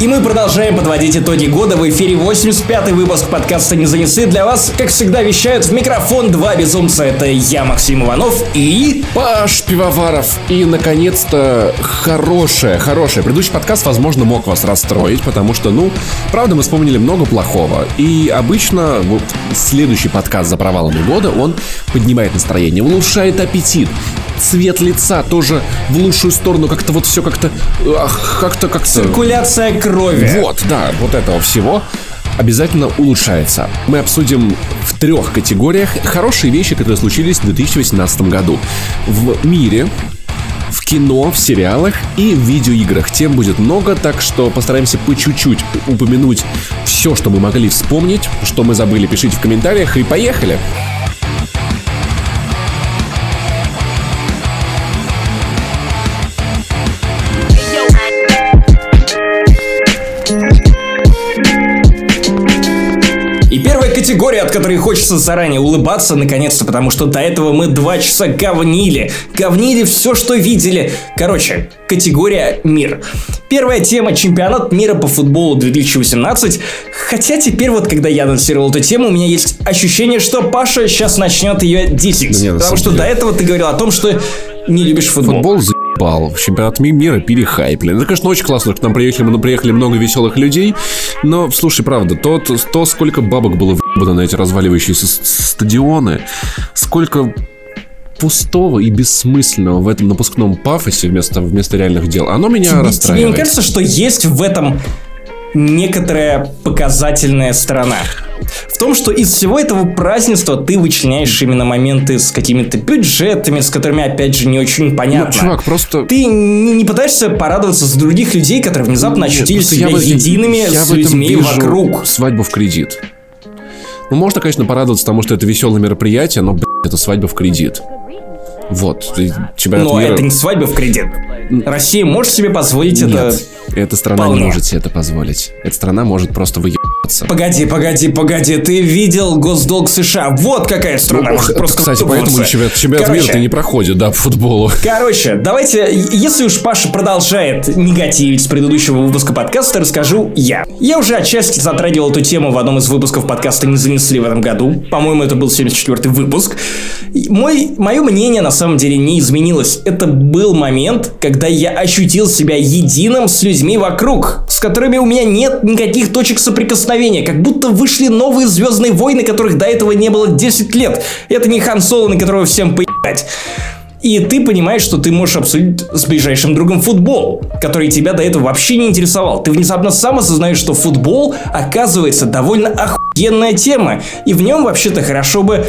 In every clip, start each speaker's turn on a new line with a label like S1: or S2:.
S1: И мы продолжаем подводить итоги года. В эфире 85-й выпуск подкаста «Не занесы». Для вас, как всегда, вещают в микрофон два безумца. Это я, Максим Иванов и...
S2: Паш Пивоваров. И, наконец-то, хорошее, хорошее. Предыдущий подкаст, возможно, мог вас расстроить, потому что, ну, правда, мы вспомнили много плохого. И обычно вот следующий подкаст за провалами года, он поднимает настроение, улучшает аппетит цвет лица тоже в лучшую сторону, как-то вот все как-то, как-то как-то...
S1: Циркуляция крови.
S2: Вот, да, вот этого всего обязательно улучшается. Мы обсудим в трех категориях хорошие вещи, которые случились в 2018 году. В мире, в кино, в сериалах и в видеоиграх. Тем будет много, так что постараемся по чуть-чуть упомянуть все, что мы могли вспомнить, что мы забыли, пишите в комментариях и поехали!
S1: Категория, от которой хочется заранее улыбаться, наконец-то, потому что до этого мы два часа говнили. Говнили все, что видели. Короче, категория «Мир». Первая тема – чемпионат мира по футболу 2018. Хотя теперь вот, когда я анонсировал эту тему, у меня есть ощущение, что Паша сейчас начнет ее десять. Да нет, потому что деле. до этого ты говорил о том, что не любишь футбол.
S2: Футбол за ебал. Чемпионат мира перехайплен. Это, конечно, очень классно, что к нам приехали, мы приехали много веселых людей. Но, слушай, правда, то, то, сколько бабок было въебано на эти разваливающиеся стадионы, сколько пустого и бессмысленного в этом напускном пафосе вместо, вместо реальных дел, оно меня тебе, расстраивает.
S1: Тебе не кажется, что есть в этом некоторая показательная сторона. В том, что из всего этого празднества ты вычленяешь именно моменты с какими-то бюджетами, с которыми, опять же, не очень понятно.
S2: Ну, чувак, просто...
S1: Ты не, не пытаешься порадоваться за других людей, которые внезапно ощутили Нет, себя я едиными я с людьми вокруг.
S2: свадьбу в кредит. Ну, можно, конечно, порадоваться тому, что это веселое мероприятие, но, блядь, это свадьба в кредит. Вот,
S1: чемпионат Но мира... это не свадьба в кредит. Россия может себе позволить
S2: Нет,
S1: это
S2: эта страна Вполне. не может себе это позволить. Эта страна может просто выебаться.
S1: Погоди, погоди, погоди, ты видел госдолг США? Вот какая страна ну, может просто
S2: Кстати, поэтому чемпионат, чемпионат Короче, мира-то не проходит, да, по футболу.
S1: Короче, давайте, если уж Паша продолжает негативить с предыдущего выпуска подкаста, расскажу я. Я уже отчасти затрагивал эту тему в одном из выпусков подкаста «Не занесли» в этом году. По-моему, это был 74-й выпуск. Мой, мое мнение на самом деле не изменилось. Это был момент, когда я ощутил себя единым с людьми вокруг, с которыми у меня нет никаких точек соприкосновения, как будто вышли новые Звездные войны, которых до этого не было 10 лет. Это не Хан Соло, на которого всем поебать. И ты понимаешь, что ты можешь обсудить с ближайшим другом футбол, который тебя до этого вообще не интересовал. Ты внезапно сам осознаешь, что футбол оказывается довольно охуенная тема. И в нем вообще-то хорошо бы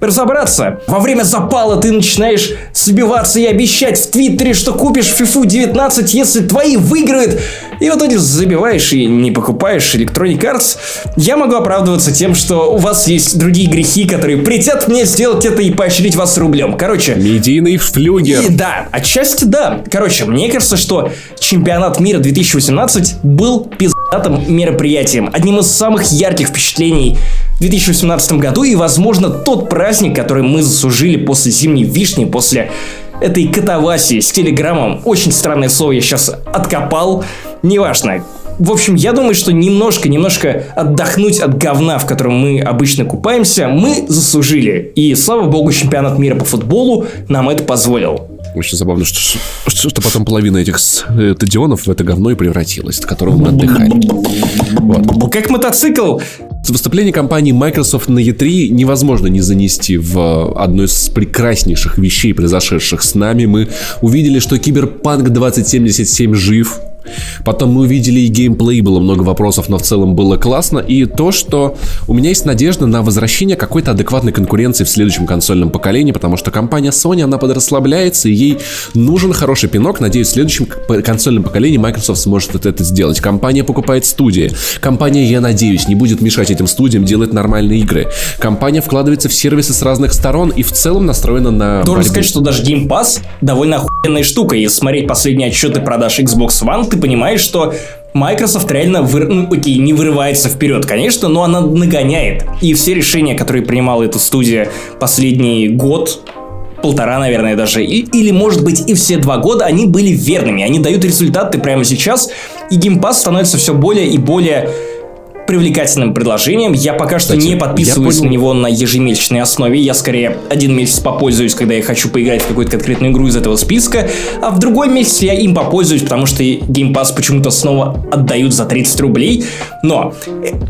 S1: разобраться. Во время запала ты начинаешь сбиваться и обещать в Твиттере, что купишь FIFA 19, если твои выиграют. И в итоге забиваешь и не покупаешь Electronic Arts. Я могу оправдываться тем, что у вас есть другие грехи, которые притят мне сделать это и поощрить вас рублем. Короче...
S2: Медийный флюгер.
S1: И, да, отчасти да. Короче, мне кажется, что чемпионат мира 2018 был пиздатым мероприятием. Одним из самых ярких впечатлений в 2018 году и, возможно, тот праздник, который мы заслужили после зимней вишни, после этой катавасии с телеграммом. Очень странное слово я сейчас откопал. Неважно. В общем, я думаю, что немножко, немножко отдохнуть от говна, в котором мы обычно купаемся, мы заслужили. И слава богу, чемпионат мира по футболу нам это позволил.
S2: Очень забавно, что, что, что потом половина этих стадионов в это говно и превратилась, от которого мы отдыхали.
S1: Вот. Как мотоцикл
S2: Выступление компании Microsoft на E3 невозможно не занести в одну из прекраснейших вещей, произошедших с нами. Мы увидели, что Киберпанк 2077 жив, Потом мы увидели и геймплей, было много вопросов, но в целом было классно. И то, что у меня есть надежда на возвращение какой-то адекватной конкуренции в следующем консольном поколении, потому что компания Sony, она подрасслабляется, и ей нужен хороший пинок. Надеюсь, в следующем консольном поколении Microsoft сможет это сделать. Компания покупает студии. Компания, я надеюсь, не будет мешать этим студиям делать нормальные игры. Компания вкладывается в сервисы с разных сторон и в целом настроена на
S1: Должен борьбу. сказать, что даже Game Pass довольно охуенная штука. Если смотреть последние отчеты продаж Xbox One, ты понимаешь, что Microsoft реально, вы... ну, окей, не вырывается вперед, конечно, но она нагоняет. И все решения, которые принимала эта студия последний год, полтора, наверное, даже, и, или, может быть, и все два года, они были верными. Они дают результаты прямо сейчас, и Pass становится все более и более привлекательным предложением. Я пока что Кстати, не подписываюсь на него на ежемесячной основе. Я скорее один месяц попользуюсь, когда я хочу поиграть в какую-то конкретную игру из этого списка, а в другой месяц я им попользуюсь, потому что Game Pass почему-то снова отдают за 30 рублей. Но...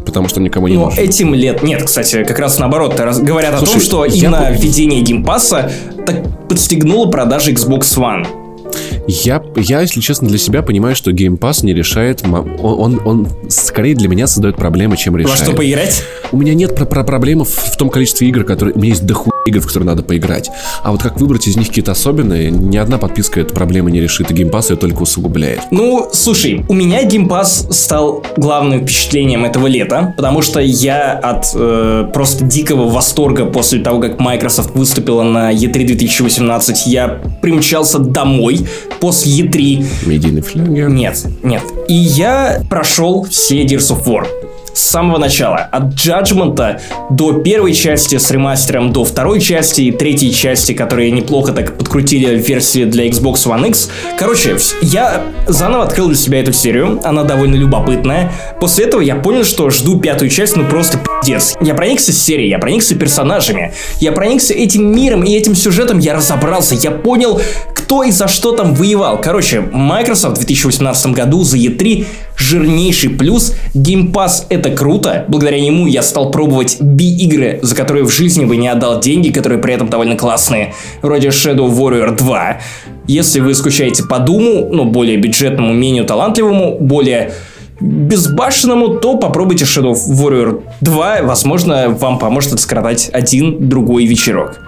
S2: Потому что никому не
S1: Но нужен. этим лет... Нет, кстати, как раз наоборот. Говорят Слушай, о том, что именно я... введение Game Pass так подстегнуло продажи Xbox One.
S2: Я, я, если честно, для себя понимаю, что Game Pass не решает... Он, он, он скорее для меня создает проблемы, чем решает.
S1: Во что поиграть?
S2: У меня нет про, про проблем в, в том количестве игр, которые... У меня есть дохуя игр, в которые надо поиграть. А вот как выбрать из них какие-то особенные, ни одна подписка эту проблему не решит, и Pass ее только усугубляет.
S1: Ну, слушай, у меня Pass стал главным впечатлением этого лета, потому что я от э, просто дикого восторга после того, как Microsoft выступила на E3 2018, я примчался домой после E3.
S2: Медийный флюгер?
S1: Нет, нет. И я прошел все Gears of War с самого начала. От Judgment до первой части с ремастером, до второй части и третьей части, которые неплохо так подкрутили в версии для Xbox One X. Короче, я заново открыл для себя эту серию. Она довольно любопытная. После этого я понял, что жду пятую часть, ну просто пиздец. Я проникся серией, я проникся персонажами, я проникся этим миром и этим сюжетом, я разобрался, я понял, кто и за что там воевал. Короче, Microsoft в 2018 году за E3 жирнейший плюс. Game Pass это круто. Благодаря нему я стал пробовать B-игры, за которые в жизни бы не отдал деньги, которые при этом довольно классные. Вроде Shadow Warrior 2. Если вы скучаете по Думу, ну, более бюджетному, менее талантливому, более безбашенному, то попробуйте Shadow Warrior 2. Возможно, вам поможет отскоротать один другой вечерок.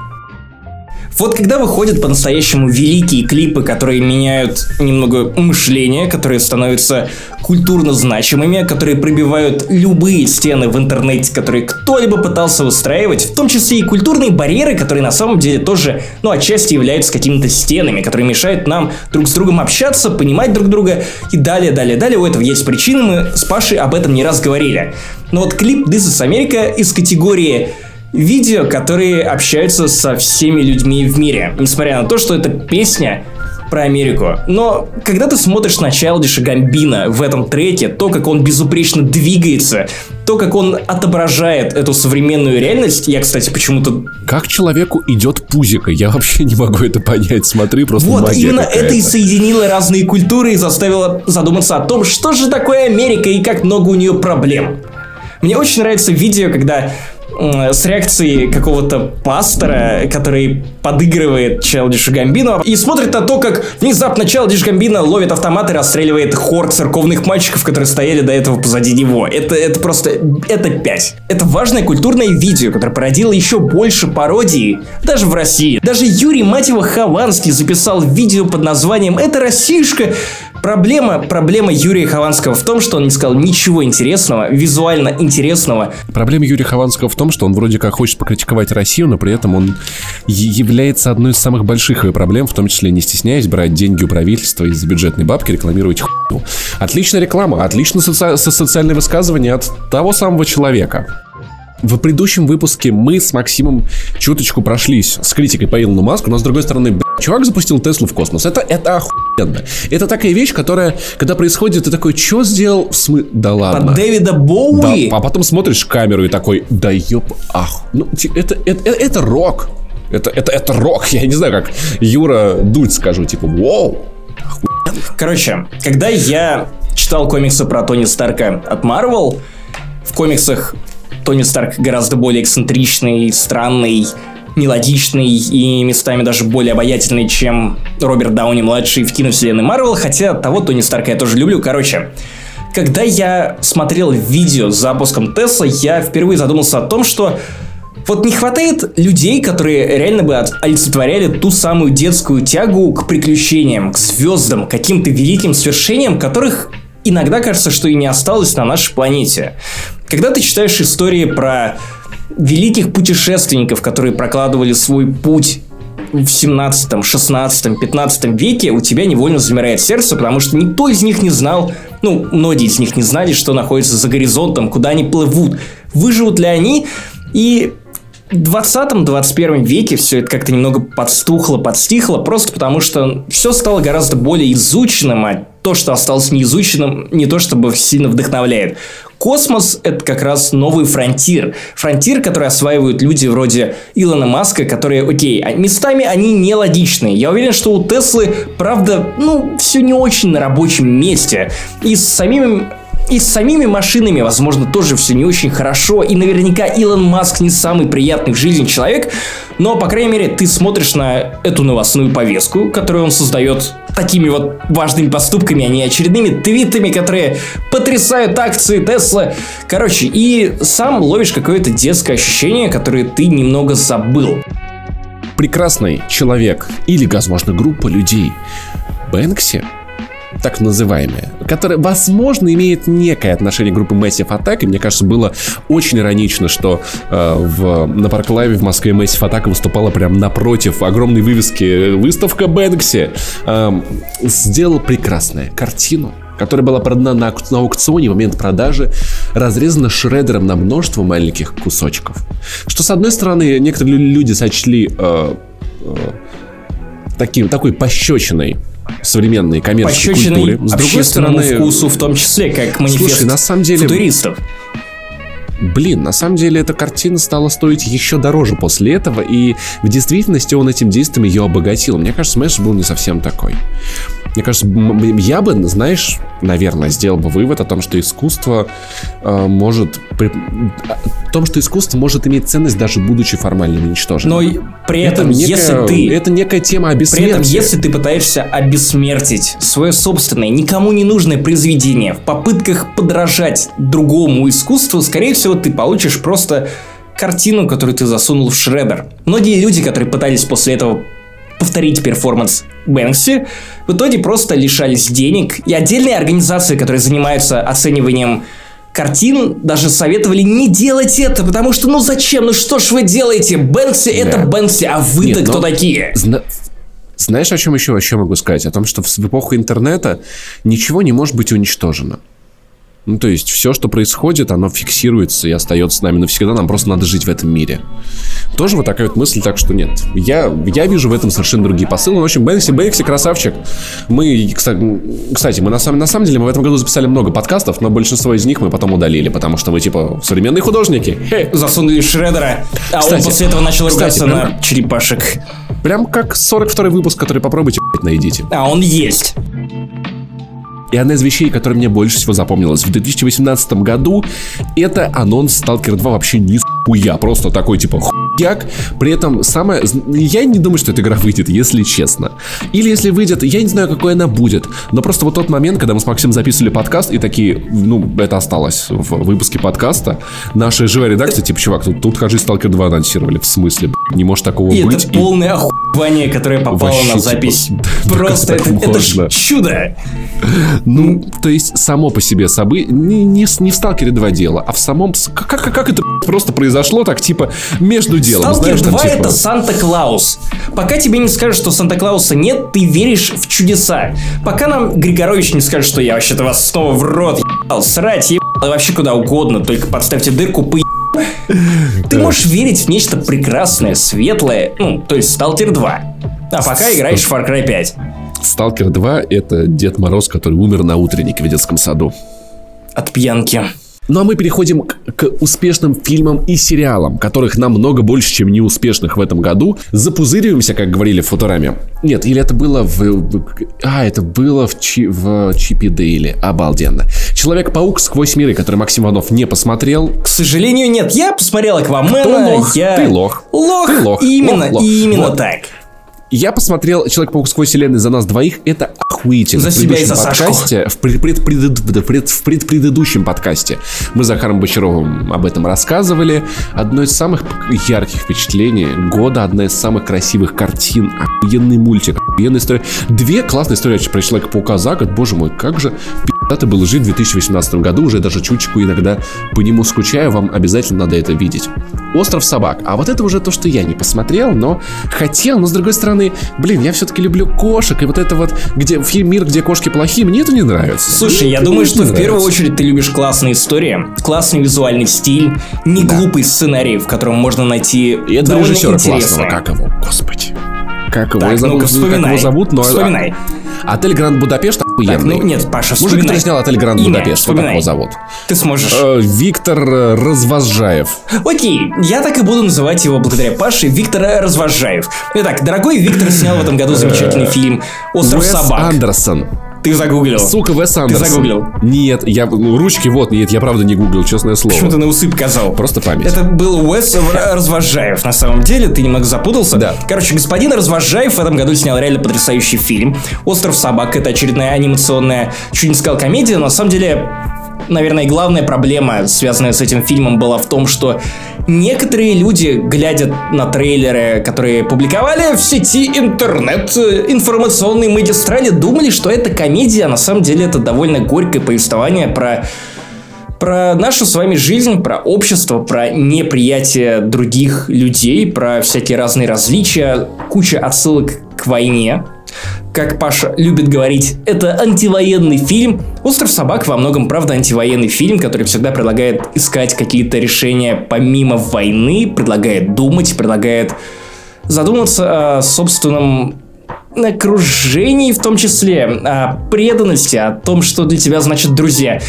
S1: Вот когда выходят по-настоящему великие клипы, которые меняют немного мышление, которые становятся культурно значимыми, которые пробивают любые стены в интернете, которые кто-либо пытался выстраивать, в том числе и культурные барьеры, которые на самом деле тоже, ну, отчасти являются какими-то стенами, которые мешают нам друг с другом общаться, понимать друг друга и далее, далее, далее. У этого есть причины, мы с Пашей об этом не раз говорили. Но вот клип This is America из категории видео, которые общаются со всеми людьми в мире. Несмотря на то, что это песня про Америку. Но когда ты смотришь на Чайлдиша Гамбина в этом треке, то, как он безупречно двигается, то, как он отображает эту современную реальность, я, кстати, почему-то...
S2: Как человеку идет пузика? Я вообще не могу это понять. Смотри, просто
S1: Вот, именно это и соединило разные культуры и заставило задуматься о том, что же такое Америка и как много у нее проблем. Мне очень нравится видео, когда с реакцией какого-то пастора, который подыгрывает Челдишу Гамбину и смотрит на то, как внезапно Челдиш Гамбина ловит автомат и расстреливает хор церковных мальчиков, которые стояли до этого позади него. Это, это просто... Это пять. Это важное культурное видео, которое породило еще больше пародий, даже в России. Даже Юрий, мать Хованский записал видео под названием «Это Россишка», Проблема, проблема Юрия Хованского в том, что он не сказал ничего интересного, визуально интересного.
S2: Проблема Юрия Хованского в том, что он вроде как хочет покритиковать Россию, но при этом он является одной из самых больших ее проблем, в том числе не стесняясь брать деньги у правительства из-за бюджетной бабки, рекламировать хуйню. Отличная реклама, отличное соци- социальное высказывание от того самого человека. В предыдущем выпуске мы с Максимом чуточку прошлись с критикой по Илону Маску, но с другой стороны, чувак запустил Теслу в космос. Это, это охуенно. Это такая вещь, которая, когда происходит, ты такой, что сделал? Смы... Да ладно.
S1: Под Дэвида Боуи?
S2: Да, а потом смотришь камеру и такой, да ёп, ах. Ну, это, это, это, это рок. Это, это, это рок. Я не знаю, как Юра Дудь скажу, типа, вау.
S1: Короче, когда я читал комиксы про Тони Старка от Marvel, в комиксах Тони Старк гораздо более эксцентричный, странный, мелодичный и местами даже более обаятельный, чем Роберт Дауни-младший в киновселенной Марвел, хотя того Тони Старка я тоже люблю. Короче, когда я смотрел видео с запуском Тесла, я впервые задумался о том, что вот не хватает людей, которые реально бы олицетворяли ту самую детскую тягу к приключениям, к звездам, к каким-то великим свершениям, которых иногда кажется, что и не осталось на нашей планете. Когда ты читаешь истории про великих путешественников, которые прокладывали свой путь в 17, 16, 15 веке, у тебя невольно замирает сердце, потому что никто из них не знал, ну, многие из них не знали, что находится за горизонтом, куда они плывут, выживут ли они, и 20-21 веке все это как-то немного подстухло, подстихло, просто потому что все стало гораздо более изученным, а то, что осталось неизученным, не то чтобы сильно вдохновляет. Космос – это как раз новый фронтир. Фронтир, который осваивают люди вроде Илона Маска, которые, окей, а местами они нелогичные. Я уверен, что у Теслы, правда, ну, все не очень на рабочем месте. И с самим и с самими машинами, возможно, тоже все не очень хорошо. И наверняка Илон Маск не самый приятный в жизни человек. Но, по крайней мере, ты смотришь на эту новостную повестку, которую он создает такими вот важными поступками, а не очередными твитами, которые потрясают акции Тесла. Короче, и сам ловишь какое-то детское ощущение, которое ты немного забыл.
S2: Прекрасный человек или, возможно, группа людей Бэнкси так называемая, которая, возможно, имеет некое отношение к группе Massive Attack. И мне кажется, было очень иронично, что э, в, на Парклайве в Москве Massive Attack выступала прямо напротив огромной вывески выставка Бэнкси. Э, сделал прекрасную картину, которая была продана на, на аукционе в момент продажи, разрезана шредером на множество маленьких кусочков. Что, с одной стороны, некоторые люди сочли э, э, таким, такой пощечиной современной коммерческой культуре.
S1: С другой стороны, вкусу в том числе, как манифест слушай, на самом деле, футуристов.
S2: Блин, на самом деле эта картина стала стоить еще дороже после этого, и в действительности он этим действием ее обогатил. Мне кажется, Смэш был не совсем такой. Мне кажется, я бы, знаешь, наверное, сделал бы вывод о том, что искусство э, может... При, о том, что искусство может иметь ценность, даже будучи формально уничтоженным.
S1: Но при этом, это некая, если ты...
S2: Это некая тема о
S1: При этом, если ты пытаешься обессмертить свое собственное, никому не нужное произведение в попытках подражать другому искусству, скорее всего, ты получишь просто картину, которую ты засунул в шредер. Многие люди, которые пытались после этого повторить перформанс Бэнкси, в итоге просто лишались денег. И отдельные организации, которые занимаются оцениванием картин, даже советовали не делать это, потому что ну зачем, ну что ж вы делаете? Бэнкси да. это Бэнкси, а вы-то кто но... такие? Зна...
S2: Знаешь, о чем еще, о чем могу сказать? О том, что в эпоху интернета ничего не может быть уничтожено. Ну, то есть, все, что происходит, оно фиксируется и остается с нами навсегда. Нам просто надо жить в этом мире. Тоже вот такая вот мысль, так что нет. Я, я вижу в этом совершенно другие посылы. Ну, в общем, Бэнкси, Бэнкси, красавчик. Мы, кстати, мы на самом, на самом деле, мы в этом году записали много подкастов, но большинство из них мы потом удалили, потому что мы, типа, современные художники.
S1: Хе. Засунули Шредера, а кстати, он после этого начал кстати, ругаться прям, на черепашек.
S2: Прям как 42 выпуск, который попробуйте, найдите.
S1: А он есть.
S2: И одна из вещей, которая мне больше всего запомнилась. В 2018 году, это анонс Stalker 2 вообще не хуя. Просто такой типа хуяк. При этом самое... Я не думаю, что эта игра выйдет, если честно. Или если выйдет, я не знаю, какой она будет. Но просто вот тот момент, когда мы с Максимом записывали подкаст, и такие, ну, это осталось в выпуске подкаста, наша живая редакция, типа, чувак, тут, тут кажись, Stalker 2 анонсировали. В смысле, не может такого
S1: и
S2: быть.
S1: Это полное охуевание, которое попало Вообще, на запись. Типа, Просто это, это ж чудо.
S2: Ну, то есть, само по себе событие, не, не, не в Сталкере 2 дело, а в самом... Как, как, как это просто произошло так, типа, между делом?
S1: Сталкер Знаешь, 2 там, типа... это Санта-Клаус. Пока тебе не скажут, что Санта-Клауса нет, ты веришь в чудеса. Пока нам Григорович не скажет, что я вообще-то вас снова в рот ебал, срать ебал, вообще куда угодно, только подставьте дырку, по ты можешь верить в нечто прекрасное, светлое, ну, то есть Сталкер 2. А пока играешь в Far Cry 5.
S2: Сталкер 2 это Дед Мороз, который умер на утреннике в детском саду.
S1: От пьянки.
S2: Ну а мы переходим к, к успешным фильмам и сериалам, которых намного больше, чем неуспешных в этом году. Запузыриваемся, как говорили в Футураме. Нет, или это было в... А, это было в, Чи, в Чипи Дейле. Обалденно. Человек-паук сквозь миры, который Максим Иванов не посмотрел.
S1: К сожалению, нет. Я посмотрел Аквамена. Кто
S2: лох?
S1: Я...
S2: Ты лох.
S1: Лох.
S2: Ты лох.
S1: Именно,
S2: лох, лох.
S1: именно вот. так.
S2: Я посмотрел Человек-паук сквозь вселенной за нас двоих. Это охуительно.
S1: За себя и за
S2: подкасте, в, пред, пред, пред, пред, в предпредыдущем подкасте мы с Захаром Бочаровым об этом рассказывали. Одно из самых ярких впечатлений года, одна из самых красивых картин, охуенный мультик, охуенная история. Две классные истории про Человека-паука за год. Боже мой, как же ты был жить в 2018 году, уже даже чуточку иногда по нему скучаю, вам обязательно надо это видеть. «Остров собак». А вот это уже то, что я не посмотрел, но хотел, но с другой стороны, блин, я все-таки люблю кошек, и вот это вот, где фильм «Мир, где кошки плохие», мне это не нравится.
S1: Слушай,
S2: мне
S1: я
S2: это
S1: думаю, что в первую очередь ты любишь классные истории, классный визуальный стиль, не глупый сценарий, в котором можно найти
S2: И это
S1: довольно
S2: режиссера
S1: интересное.
S2: классного, как его, господи. Как его,
S1: Так,
S2: забыл,
S1: ну-ка,
S2: как его зовут, но...
S1: Вспоминай.
S2: Отель Гранд Будапешт охуенный.
S1: Так, ну нет, Паша,
S2: Мужик,
S1: вспоминай.
S2: который снял отель Гранд
S1: Имя,
S2: Будапешт, как
S1: вспоминай.
S2: его зовут?
S1: Ты сможешь.
S2: Э, Виктор э, Развозжаев.
S1: Окей, я так и буду называть его благодаря Паше Виктор Развожаев. Итак, дорогой Виктор снял в этом году замечательный фильм «Остров
S2: Уэс
S1: собак».
S2: Андерсон.
S1: Ты загуглил.
S2: Сука, Вес Андерсон.
S1: загуглил?
S2: Нет, я, ну, ручки вот, нет, я правда не гуглил, честное слово.
S1: Почему ты на усы показал?
S2: Просто память.
S1: Это был Уэс Развожаев. На самом деле, ты немного запутался.
S2: Да.
S1: Короче, господин Развожаев в этом году снял реально потрясающий фильм. «Остров собак» — это очередная анимационная, чуть не сказал, комедия, но на самом деле Наверное, главная проблема, связанная с этим фильмом, была в том, что некоторые люди, глядя на трейлеры, которые публиковали в сети интернет, э, информационной магистрали, думали, что это комедия, а на самом деле это довольно горькое повествование про про нашу с вами жизнь, про общество, про неприятие других людей, про всякие разные различия, куча отсылок к войне. Как Паша любит говорить, это антивоенный фильм. «Остров собак» во многом, правда, антивоенный фильм, который всегда предлагает искать какие-то решения помимо войны, предлагает думать, предлагает задуматься о собственном окружении в том числе, о преданности, о том, что для тебя значит друзья.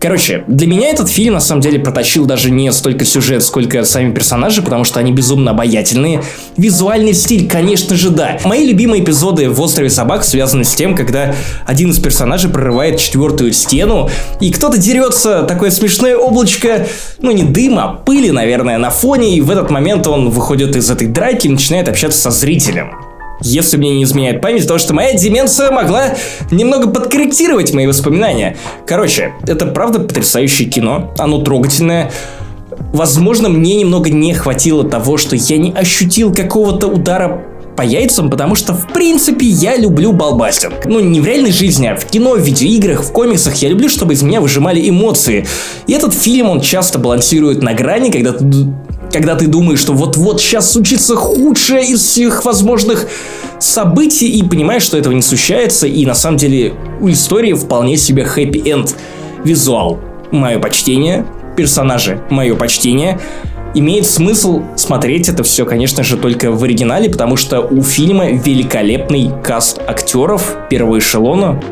S1: Короче, для меня этот фильм на самом деле протащил даже не столько сюжет, сколько сами персонажи, потому что они безумно обаятельные. Визуальный стиль, конечно же, да. Мои любимые эпизоды в «Острове собак» связаны с тем, когда один из персонажей прорывает четвертую стену, и кто-то дерется, такое смешное облачко, ну не дыма, а пыли, наверное, на фоне, и в этот момент он выходит из этой драки и начинает общаться со зрителем. Если мне не изменяет память, потому что моя деменция могла немного подкорректировать мои воспоминания. Короче, это правда потрясающее кино, оно трогательное. Возможно, мне немного не хватило того, что я не ощутил какого-то удара по яйцам, потому что, в принципе, я люблю балбастинг. Ну, не в реальной жизни, а в кино, в видеоиграх, в комиксах. Я люблю, чтобы из меня выжимали эмоции. И этот фильм, он часто балансирует на грани, когда ты когда ты думаешь, что вот-вот сейчас случится худшее из всех возможных событий, и понимаешь, что этого не случается, и на самом деле у истории вполне себе хэппи-энд. Визуал. Мое почтение. Персонажи. Мое почтение. Имеет смысл смотреть это все, конечно же, только в оригинале, потому что у фильма великолепный каст актеров первого эшелона.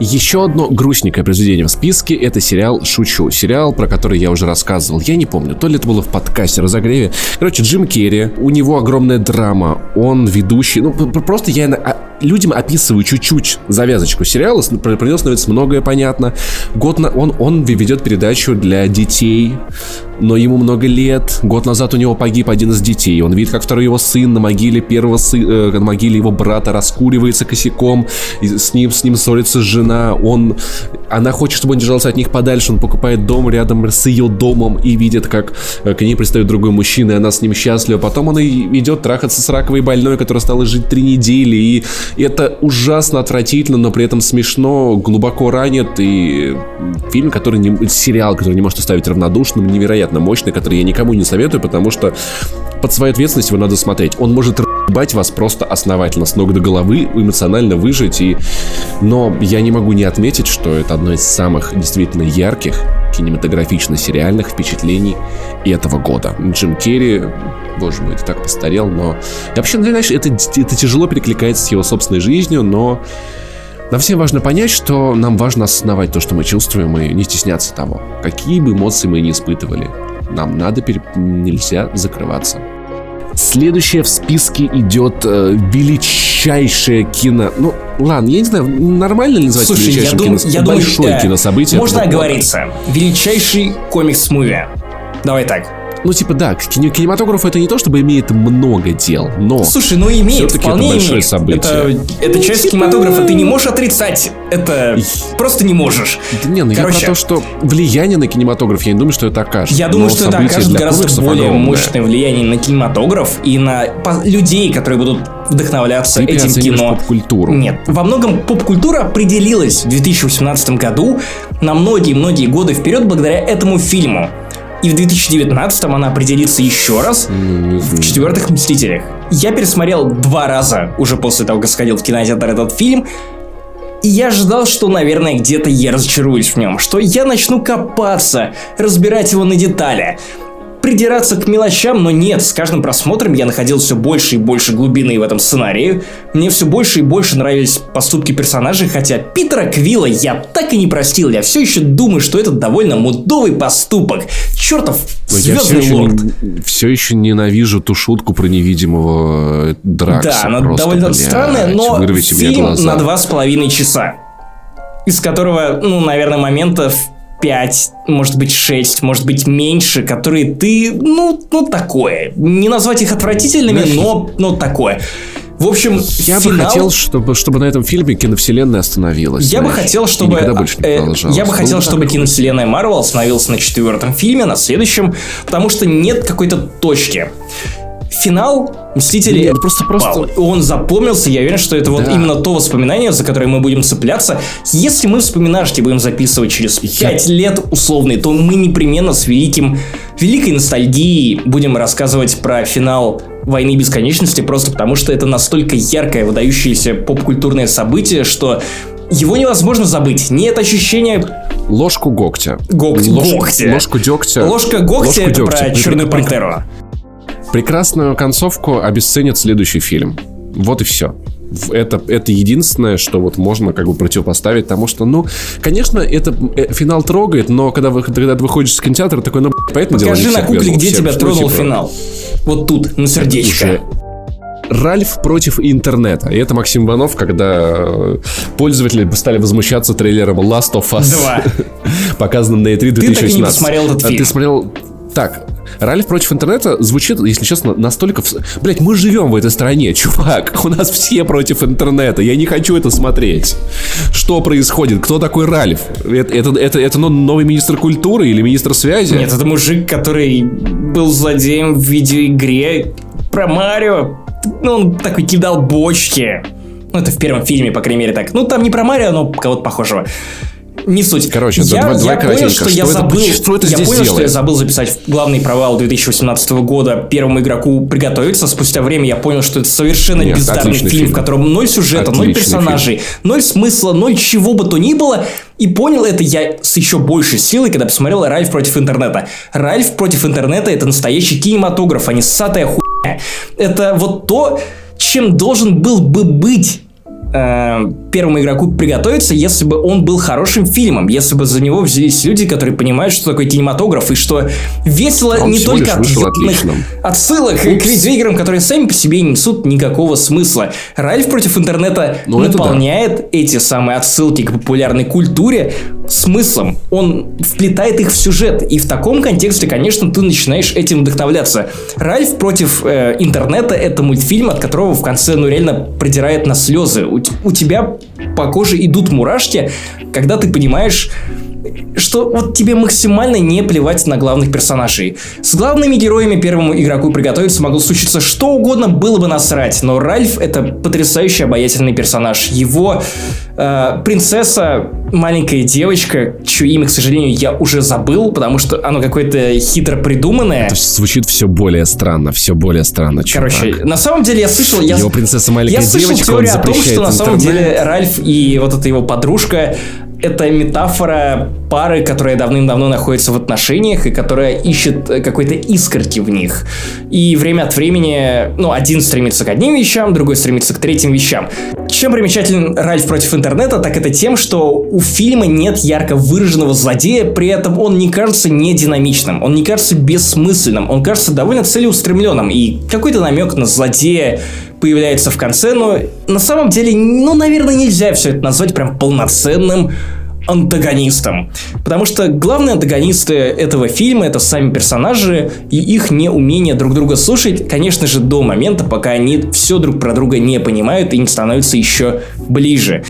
S2: Еще одно грустненькое произведение в списке – это сериал «Шучу». Сериал, про который я уже рассказывал. Я не помню, то ли это было в подкасте «Разогреве». Короче, Джим Керри, у него огромная драма, он ведущий. Ну, просто я а, людям описываю чуть-чуть завязочку сериала, про него становится многое понятно. Год на, он, он ведет передачу для детей, но ему много лет. Год назад у него погиб один из детей. Он видит, как второй его сын на могиле первого сы, э, на могиле его брата раскуривается косяком. И с ним с ним ссорится жена. Он, она хочет, чтобы он держался от них подальше. Он покупает дом рядом с ее домом и видит, как э, к ней пристает другой мужчина, и она с ним счастлива. Потом он и идет трахаться с раковой больной, которая стала жить три недели. И это ужасно отвратительно, но при этом смешно, глубоко ранит. И фильм, который не, сериал, который не может оставить равнодушным, невероятно мощный, который я никому не советую, потому что под свою ответственность его надо смотреть. Он может ебать вас просто основательно, с ног до головы, эмоционально выжить. И... Но я не могу не отметить, что это одно из самых действительно ярких кинематографично-сериальных впечатлений этого года. Джим Керри, боже мой, ты так постарел, но... И вообще, ну, знаешь, это, это тяжело перекликается с его собственной жизнью, но... Нам всем важно понять, что нам важно осознавать то, что мы чувствуем, и не стесняться того. Какие бы эмоции мы ни испытывали, нам надо, пере... нельзя закрываться. Следующее в списке идет э, величайшее кино. Ну, ладно, я не знаю, нормально ли назвать
S1: Слушай, я,
S2: величайшим
S1: дум,
S2: кино?
S1: я думаю,
S2: Большое
S1: э,
S2: кинособытие.
S1: Можно оговориться. Величайший комикс-муви. Давай так.
S2: Ну, типа, да, кинематограф это не то, чтобы имеет много дел, но...
S1: Слушай, ну имеет, вполне это большое имеет. событие. Это, это ну, часть типа... кинематографа, ты не можешь отрицать. Это просто не можешь.
S2: Да не, ну Короче, я про то, что влияние на кинематограф, я не думаю, что это окажет.
S1: Я думаю, но что это окажет гораздо более огромное. мощное влияние на кинематограф и на людей, которые будут вдохновляться ты этим кино.
S2: поп-культуру.
S1: Нет. Во многом поп-культура определилась в 2018 году на многие-многие годы вперед благодаря этому фильму. И в 2019 она определится еще раз ну, в четвертых Мстителях. Я пересмотрел два раза уже после того, как сходил в кинотеатр этот фильм. И я ожидал, что, наверное, где-то я разочаруюсь в нем, что я начну копаться, разбирать его на детали придираться к мелочам, но нет, с каждым просмотром я находил все больше и больше глубины в этом сценарии. Мне все больше и больше нравились поступки персонажей, хотя Питера Квилла я так и не простил. Я все еще думаю, что это довольно мудовый поступок. Чертов звездный
S2: я
S1: лорд.
S2: Не, все еще ненавижу ту шутку про невидимого э, Дракса.
S1: Да, она просто, довольно блядь, странная, но фильм на два с половиной часа. Из которого, ну, наверное, моментов 5, может быть 6, может быть меньше, которые ты, ну, ну такое. Не назвать их отвратительными, но, но такое. В общем,
S2: я финал... бы хотел, чтобы, чтобы на этом фильме киновселенная остановилась.
S1: Я знаешь, бы хотел, чтобы э, я бы хотел, чтобы киновселенная Марвел остановилась на четвертом фильме, на следующем, потому что нет какой-то точки финал Мстители Нет, просто, просто... Он запомнился, я уверен, что это да. вот именно то воспоминание, за которое мы будем цепляться. Если мы вспоминашки будем записывать через я... 5 лет условные, то мы непременно с великим, великой ностальгией будем рассказывать про финал Войны Бесконечности, просто потому что это настолько яркое, выдающееся поп-культурное событие, что его невозможно забыть. Нет ощущения...
S2: Ложку гогтя.
S1: Гогтя.
S2: Ложку, гогтя. Ложку дегтя.
S1: Ложка гогтя ложку это дегтя. про Черную Пантеру.
S2: Прекрасную концовку обесценит следующий фильм. Вот и все. Это, это единственное, что вот можно как бы противопоставить тому, что, ну, конечно, это э, финал трогает, но когда, вы, когда ты выходишь из кинотеатра, такой, ну,
S1: поэтому дело Покажи на кукле, где всем, тебя тронул типа... финал. Вот тут, на сердечко. Уже
S2: Ральф против интернета. И это Максим Иванов, когда э, пользователи стали возмущаться трейлером Last of Us.
S1: 2.
S2: показанным на E3 2016. Ты так и не
S1: посмотрел этот фильм.
S2: Ты смотрел... Так, Ральф против интернета звучит, если честно, настолько... Блять, мы живем в этой стране, чувак. У нас все против интернета. Я не хочу это смотреть. Что происходит? Кто такой Ральф? Это, это, это, это новый министр культуры или министр связи?
S1: Нет, это мужик, который был злодеем в видеоигре про Марио. Ну, он такой кидал бочки. Ну, это в первом фильме, по крайней мере, так. Ну, там не про Марио, но кого-то похожего не суть.
S2: Короче,
S1: я,
S2: давай,
S1: я понял, что, что я забыл, что это я понял, делает? что я забыл записать главный провал 2018 года первому игроку приготовиться. Спустя время я понял, что это совершенно Нет, бездарный фильм, фильм, в котором ноль сюжета, отличный ноль персонажей, фильм. ноль смысла, ноль чего бы то ни было. И понял это я с еще большей силой, когда посмотрел Ральф против интернета. Ральф против интернета это настоящий кинематограф, а не ссатая хуйня. Это вот то, чем должен был бы быть э, первому игроку приготовиться, если бы он был хорошим фильмом, если бы за него взялись люди, которые понимают, что такое кинематограф, и что весело он не только от отсылок к видеоиграм, которые сами по себе не несут никакого смысла. Ральф против интернета ну, наполняет да. эти самые отсылки к популярной культуре смыслом. Он вплетает их в сюжет. И в таком контексте, конечно, ты начинаешь этим вдохновляться. Ральф против э, интернета это мультфильм, от которого в конце ну реально продирает на слезы. У, тебя по коже идут мурашки, когда ты понимаешь, что вот тебе максимально не плевать на главных персонажей. С главными героями первому игроку приготовиться могло случиться что угодно, было бы насрать, но Ральф это потрясающий обаятельный персонаж. Его э, принцесса, маленькая девочка, чье имя, к сожалению, я уже забыл, потому что оно какое-то хитро придуманное.
S2: Это звучит все более странно, все более странно.
S1: Короче, на самом деле я слышал... Я,
S2: его принцесса маленькая
S1: я
S2: девочка,
S1: слышал теорию о том, что на самом деле Ральф и вот эта его подружка это метафора пары, которая давным-давно находится в отношениях и которая ищет э, какой-то искорки в них. И время от времени, ну, один стремится к одним вещам, другой стремится к третьим вещам. Чем примечателен Ральф против интернета, так это тем, что у фильма нет ярко выраженного злодея, при этом он не кажется не динамичным, он не кажется бессмысленным, он кажется довольно целеустремленным. И какой-то намек на злодея появляется в конце, но на самом деле, ну, наверное, нельзя все это назвать прям полноценным антагонистом. Потому что главные антагонисты этого фильма это сами персонажи и их неумение друг друга слушать, конечно же, до момента, пока они все друг про друга не понимают и не становятся еще ближе.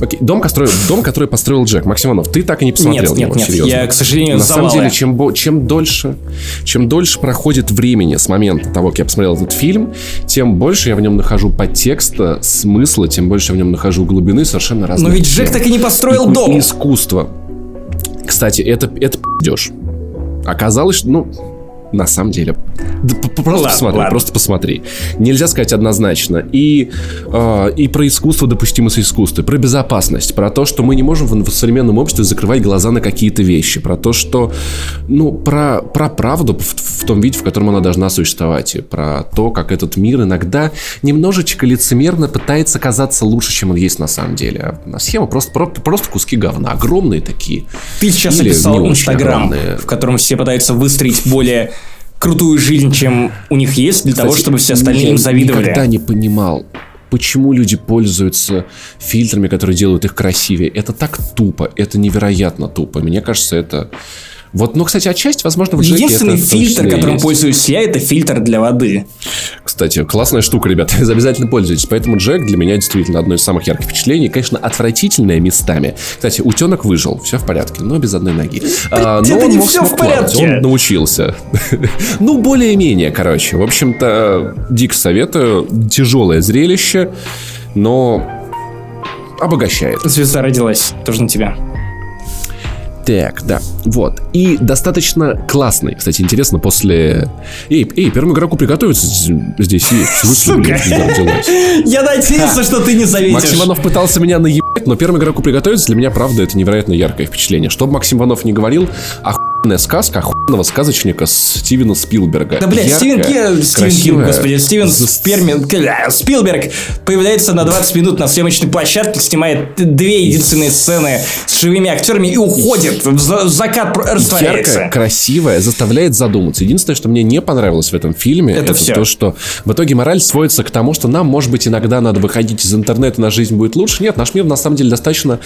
S2: Окей, дом, построил, дом, который построил Джек. Максимонов, ты так и не посмотрел
S1: нет, нет, нет, серьезно. Я, к сожалению,
S2: На самом деле, чем, чем, дольше, чем дольше проходит времени с момента того, как я посмотрел этот фильм, тем больше я в нем нахожу подтекста, смысла, тем больше я в нем нахожу глубины совершенно разных.
S1: Но ведь Джек так и не построил и, дом.
S2: Искусство. Кстати, это, это пиздешь. Оказалось, ну, на самом деле. Да, просто ладно, посмотри, ладно. просто посмотри. Нельзя сказать однозначно. И, э, и про искусство, допустимость искусства, про безопасность, про то, что мы не можем в, в современном обществе закрывать глаза на какие-то вещи, про то, что, ну, про, про правду в, в том виде, в котором она должна существовать, и про то, как этот мир иногда немножечко лицемерно пытается казаться лучше, чем он есть на самом деле. А схема просто, просто, просто куски говна, огромные такие.
S1: Ты сейчас Или описал Инстаграм, в котором все пытаются выстроить более крутую жизнь, чем у них есть, для Кстати, того, чтобы все остальные им завидовали.
S2: Я никогда не понимал, почему люди пользуются фильтрами, которые делают их красивее. Это так тупо, это невероятно тупо. Мне кажется, это вот, ну, кстати, отчасти, возможно, в
S1: Джеке Единственный это, фильтр, которым есть. пользуюсь я, это фильтр для воды.
S2: Кстати, классная штука, ребята, обязательно пользуйтесь. Поэтому Джек для меня действительно одно из самых ярких впечатлений. Конечно, отвратительное местами. Кстати, утенок выжил, все в порядке, но без одной ноги.
S1: А, но это он не все в порядке.
S2: Плавать, он научился. ну, более-менее, короче. В общем-то, дико советую. Тяжелое зрелище, но обогащает.
S1: Звезда родилась, тоже на тебя.
S2: Так, да. Вот. И достаточно классный. Кстати, интересно, после... Эй, эй, первому игроку приготовиться здесь есть. В смысле, блин,
S1: Я надеялся, что ты не заметишь.
S2: Максим Иванов пытался меня наебать, но первому игроку приготовиться для меня, правда, это невероятно яркое впечатление. Что бы Максим Иванов не говорил, охуенная сказка охуенного сказочника Стивена Спилберга.
S1: Да, блядь, Стивен Кинг, Стивен Кинг, господи, Стивен Спермин, Спилберг появляется на 20 минут на съемочной площадке, снимает две единственные сцены с живыми актерами и уходит. В закат растворяется.
S2: Яркая, красивая, заставляет задуматься. Единственное, что мне не понравилось в этом фильме, это, это то, что в итоге мораль сводится к тому, что нам, может быть, иногда надо выходить из интернета, на жизнь будет лучше. Нет, наш мир на самом деле достаточно,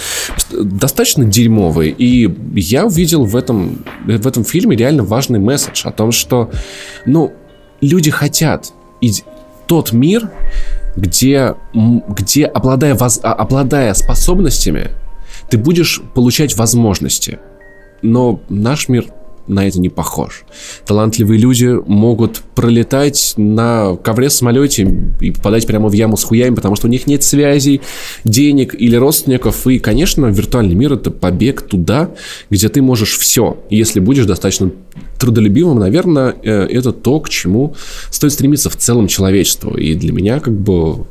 S2: достаточно дерьмовый. И я увидел в этом в этом фильме реально важный месседж о том, что, ну, люди хотят и тот мир, где, где обладая, воз, а, обладая способностями, ты будешь получать возможности. Но наш мир на это не похож. Талантливые люди могут пролетать на ковре-самолете и попадать прямо в яму с хуями, потому что у них нет связей, денег или родственников. И, конечно, виртуальный мир — это побег туда, где ты можешь все. Если будешь достаточно трудолюбивым, наверное, э, это то, к чему стоит стремиться в целом человечеству. И для меня как бы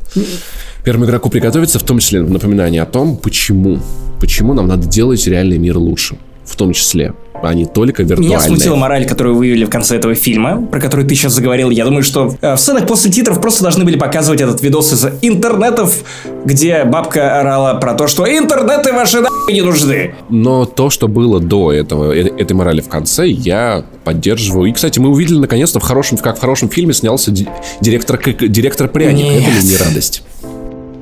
S2: первому игроку приготовиться, в том числе напоминание о том, почему. Почему нам надо делать реальный мир лучше. В том числе а не только виртуальные.
S1: Меня смутила мораль, которую вывели в конце этого фильма, про который ты сейчас заговорил. Я думаю, что э, в сценах после титров просто должны были показывать этот видос из интернетов, где бабка орала про то, что интернеты ваши нахуй не нужны.
S2: Но то, что было до этого, э, этой морали в конце, я поддерживаю. И, кстати, мы увидели наконец-то в хорошем, как в хорошем фильме снялся директор, директор пряник. Нет. Это ли не радость?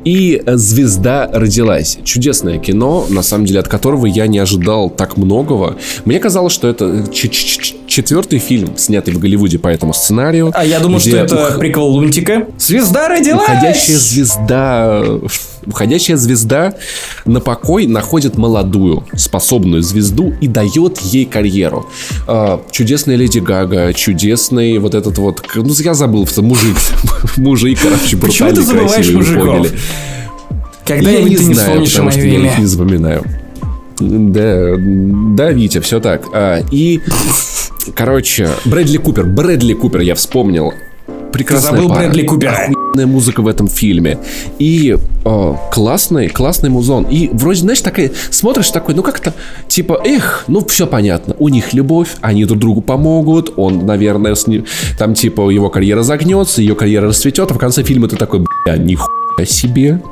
S2: И «Звезда родилась». Чудесное кино, на самом деле, от которого я не ожидал так многого. Мне казалось, что это четвертый фильм, снятый в Голливуде по этому сценарию.
S1: А я думаю, что это ух... прикол Лунтика. «Звезда родилась!»
S2: Уходящая звезда... Уходящая звезда на покой находит молодую, способную звезду и дает ей карьеру. А, чудесная Леди Гага, чудесный вот этот вот... Ну, я забыл, мужик. Мужик, короче, брутальный, Почему ты забываешь мужиков? Поняли.
S1: Когда-нибудь ты не знаю, мое имя. Я их
S2: не запоминаю. Да, да, Витя, все так. А, и, короче, Брэдли Купер, Брэдли Купер, я вспомнил. Прекрасная
S1: Забыл пара. Брэдли Купера.
S2: Охуенная музыка в этом фильме. И о, классный, классный музон. И вроде, знаешь, такая, смотришь такой, ну как-то, типа, эх, ну все понятно. У них любовь, они друг другу помогут. Он, наверное, с ним, там, типа, его карьера загнется, ее карьера расцветет. А в конце фильма ты такой, бля, нихуя себе,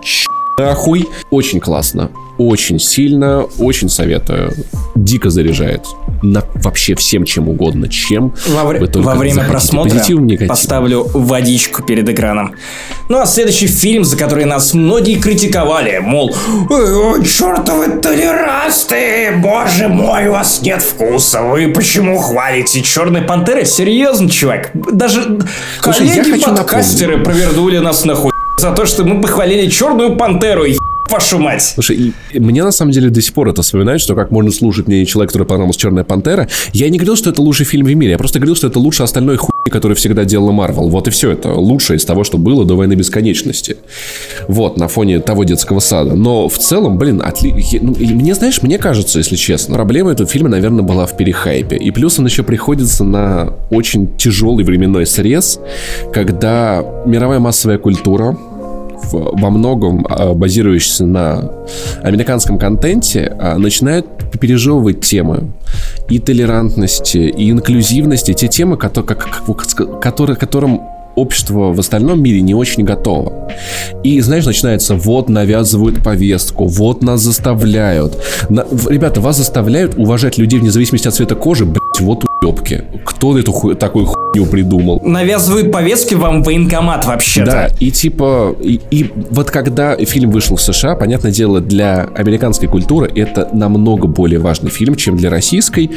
S2: нахуй. Очень классно. Очень сильно, очень советую. Дико заряжает. На вообще всем чем угодно. Чем
S1: во, вре- во время просмотра Позитив, поставлю водичку перед экраном. Ну а следующий фильм, за который нас многие критиковали, мол, «Ой, чертовы толерасты, боже мой, у вас нет вкуса, вы почему хвалите Черной Пантеры? Серьезно, чувак? Даже Слушай, коллеги-подкастеры провернули нас нахуй за то, что мы похвалили Черную Пантеру, Вашу мать.
S2: Слушай, мне на самом деле до сих пор это вспоминает, что как можно слушать мне человек, который понравился Черная Пантера. Я не говорил, что это лучший фильм в мире, я просто говорил, что это лучше остальной хуй, который всегда делала Марвел. Вот и все это. Лучшее из того, что было до войны бесконечности. Вот, на фоне того детского сада. Но в целом, блин, отли... ну, мне, знаешь, мне кажется, если честно, проблема этого фильма, наверное, была в перехайпе. И плюс он еще приходится на очень тяжелый временной срез, когда мировая массовая культура, во многом а, базирующийся на американском контенте, а, начинают пережевывать темы. И толерантности, и инклюзивности, те темы, которые, которые, которым общество в остальном мире не очень готово. И, знаешь, начинается, вот навязывают повестку, вот нас заставляют. На, ребята, вас заставляют уважать людей вне зависимости от цвета кожи, блять, вот уебки. Кто эту ху... такую хуйню придумал?
S1: Навязывают повестки вам военкомат вообще-то.
S2: Да, и типа, и, и вот когда фильм вышел в США, понятное дело, для американской культуры это намного более важный фильм, чем для российской.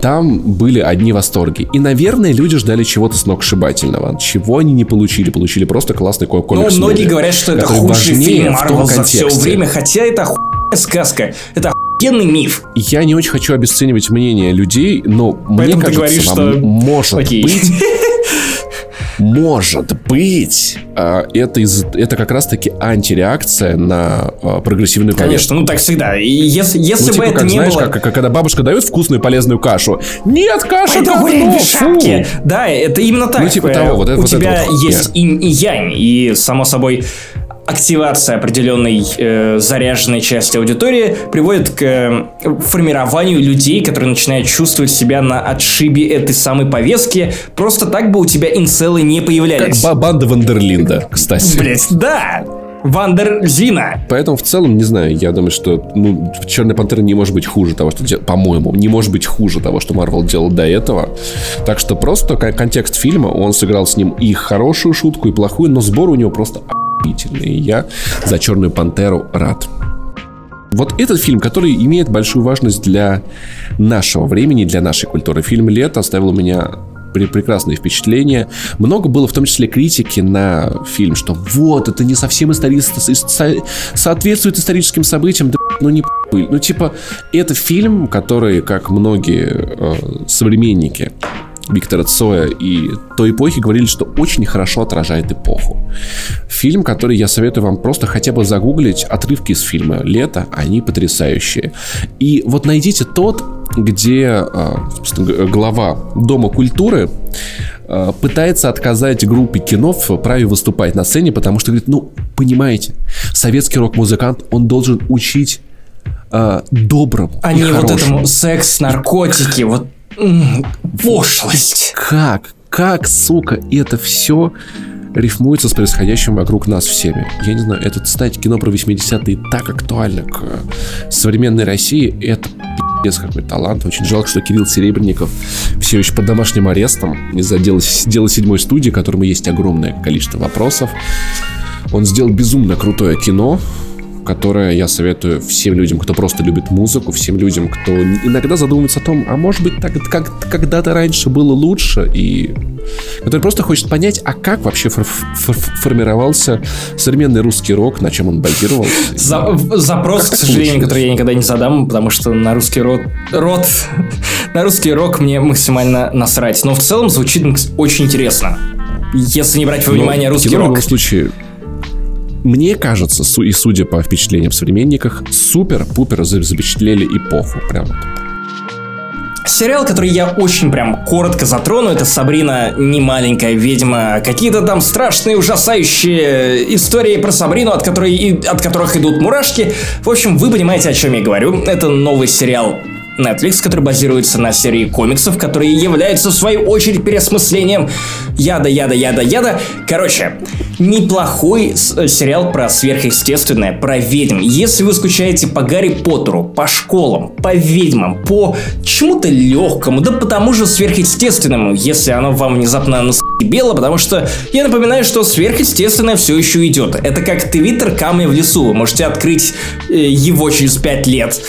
S2: Там были одни восторги. И, наверное, люди ждали чего-то сногсшибательного. Чего они не получили? Получили просто классный комикс.
S1: Ну, многие говорят, что это худший фильм Марвел за все время, хотя это охуенная сказка. Это охуенный миф.
S2: Я не очень хочу обесценивать мнение людей, но Поэтому мне кажется, говоришь, что... может Окей. быть может быть, а, это, из, это как раз-таки антиреакция на а, прогрессивную
S1: повестку. Конечно, ну так всегда. И если, если ну,
S2: типа,
S1: бы это
S2: как,
S1: не
S2: знаешь,
S1: было...
S2: Как, как, когда бабушка дает вкусную полезную кашу. Нет, каша говно, шапки.
S1: Да, это именно так.
S2: Ну, типа того, вот,
S1: У
S2: вот
S1: тебя
S2: вот
S1: есть инь и янь, и, само собой, активация определенной э, заряженной части аудитории приводит к э, формированию людей, которые начинают чувствовать себя на отшибе этой самой повестки. Просто так бы у тебя инцелы не появлялись.
S2: Как банда Вандерлинда, кстати.
S1: Блять, да! Вандерзина.
S2: Поэтому в целом, не знаю, я думаю, что ну, Черная Пантера не может быть хуже того, что делал, по-моему, не может быть хуже того, что Марвел делал до этого. Так что просто контекст фильма, он сыграл с ним и хорошую шутку, и плохую, но сбор у него просто. И я за Черную Пантеру рад. Вот этот фильм, который имеет большую важность для нашего времени, для нашей культуры. Фильм «Лето» оставил у меня прекрасные впечатления. Много было в том числе критики на фильм, что вот, это не совсем исторически, соответствует историческим событиям. Да, ну не ну типа, это фильм, который, как многие э, современники Виктора Цоя и той эпохи говорили, что очень хорошо отражает эпоху. Фильм, который я советую вам просто хотя бы загуглить, отрывки из фильма «Лето», они потрясающие. И вот найдите тот, где а, глава Дома культуры а, пытается отказать группе кино в праве выступать на сцене, потому что говорит, ну, понимаете, советский рок-музыкант, он должен учить э, добрым.
S1: А не вот этому секс, наркотики, вот Пошлость.
S2: Как? Как, сука, это все рифмуется с происходящим вокруг нас всеми. Я не знаю, это, кстати, кино про 80-е так актуально к современной России. Это пиздец какой талант. Очень жалко, что Кирилл Серебренников все еще под домашним арестом из-за дела, дела седьмой студии, которому есть огромное количество вопросов. Он сделал безумно крутое кино, которое я советую всем людям, кто просто любит музыку, всем людям, кто иногда задумывается о том, а может быть, так, как когда-то раньше было лучше, и который просто хочет понять, а как вообще фор фор формировался современный русский рок, на чем он базировался.
S1: За запрос, как к сожалению, который я никогда не задам, потому что на русский рот, рот на русский рок мне максимально насрать. Но в целом звучит очень интересно. Если не брать во внимание Но русский рок. В любом
S2: случае, мне кажется, и судя по впечатлениям в современниках, супер-пупер запечатлели эпоху. Прям
S1: Сериал, который я очень прям коротко затрону, это Сабрина не маленькая ведьма. Какие-то там страшные, ужасающие истории про Сабрину, от, которой, от которых идут мурашки. В общем, вы понимаете, о чем я говорю. Это новый сериал Netflix, который базируется на серии комиксов, которые являются в свою очередь переосмыслением яда, яда, яда, яда. Короче, неплохой э, сериал про сверхъестественное, про ведьм. Если вы скучаете по Гарри Поттеру, по школам, по ведьмам, по чему-то легкому, да по тому же сверхъестественному, если оно вам внезапно насъебело, потому что я напоминаю, что сверхъестественное все еще идет. Это как твиттер камня в лесу. Вы можете открыть э, его через 5 лет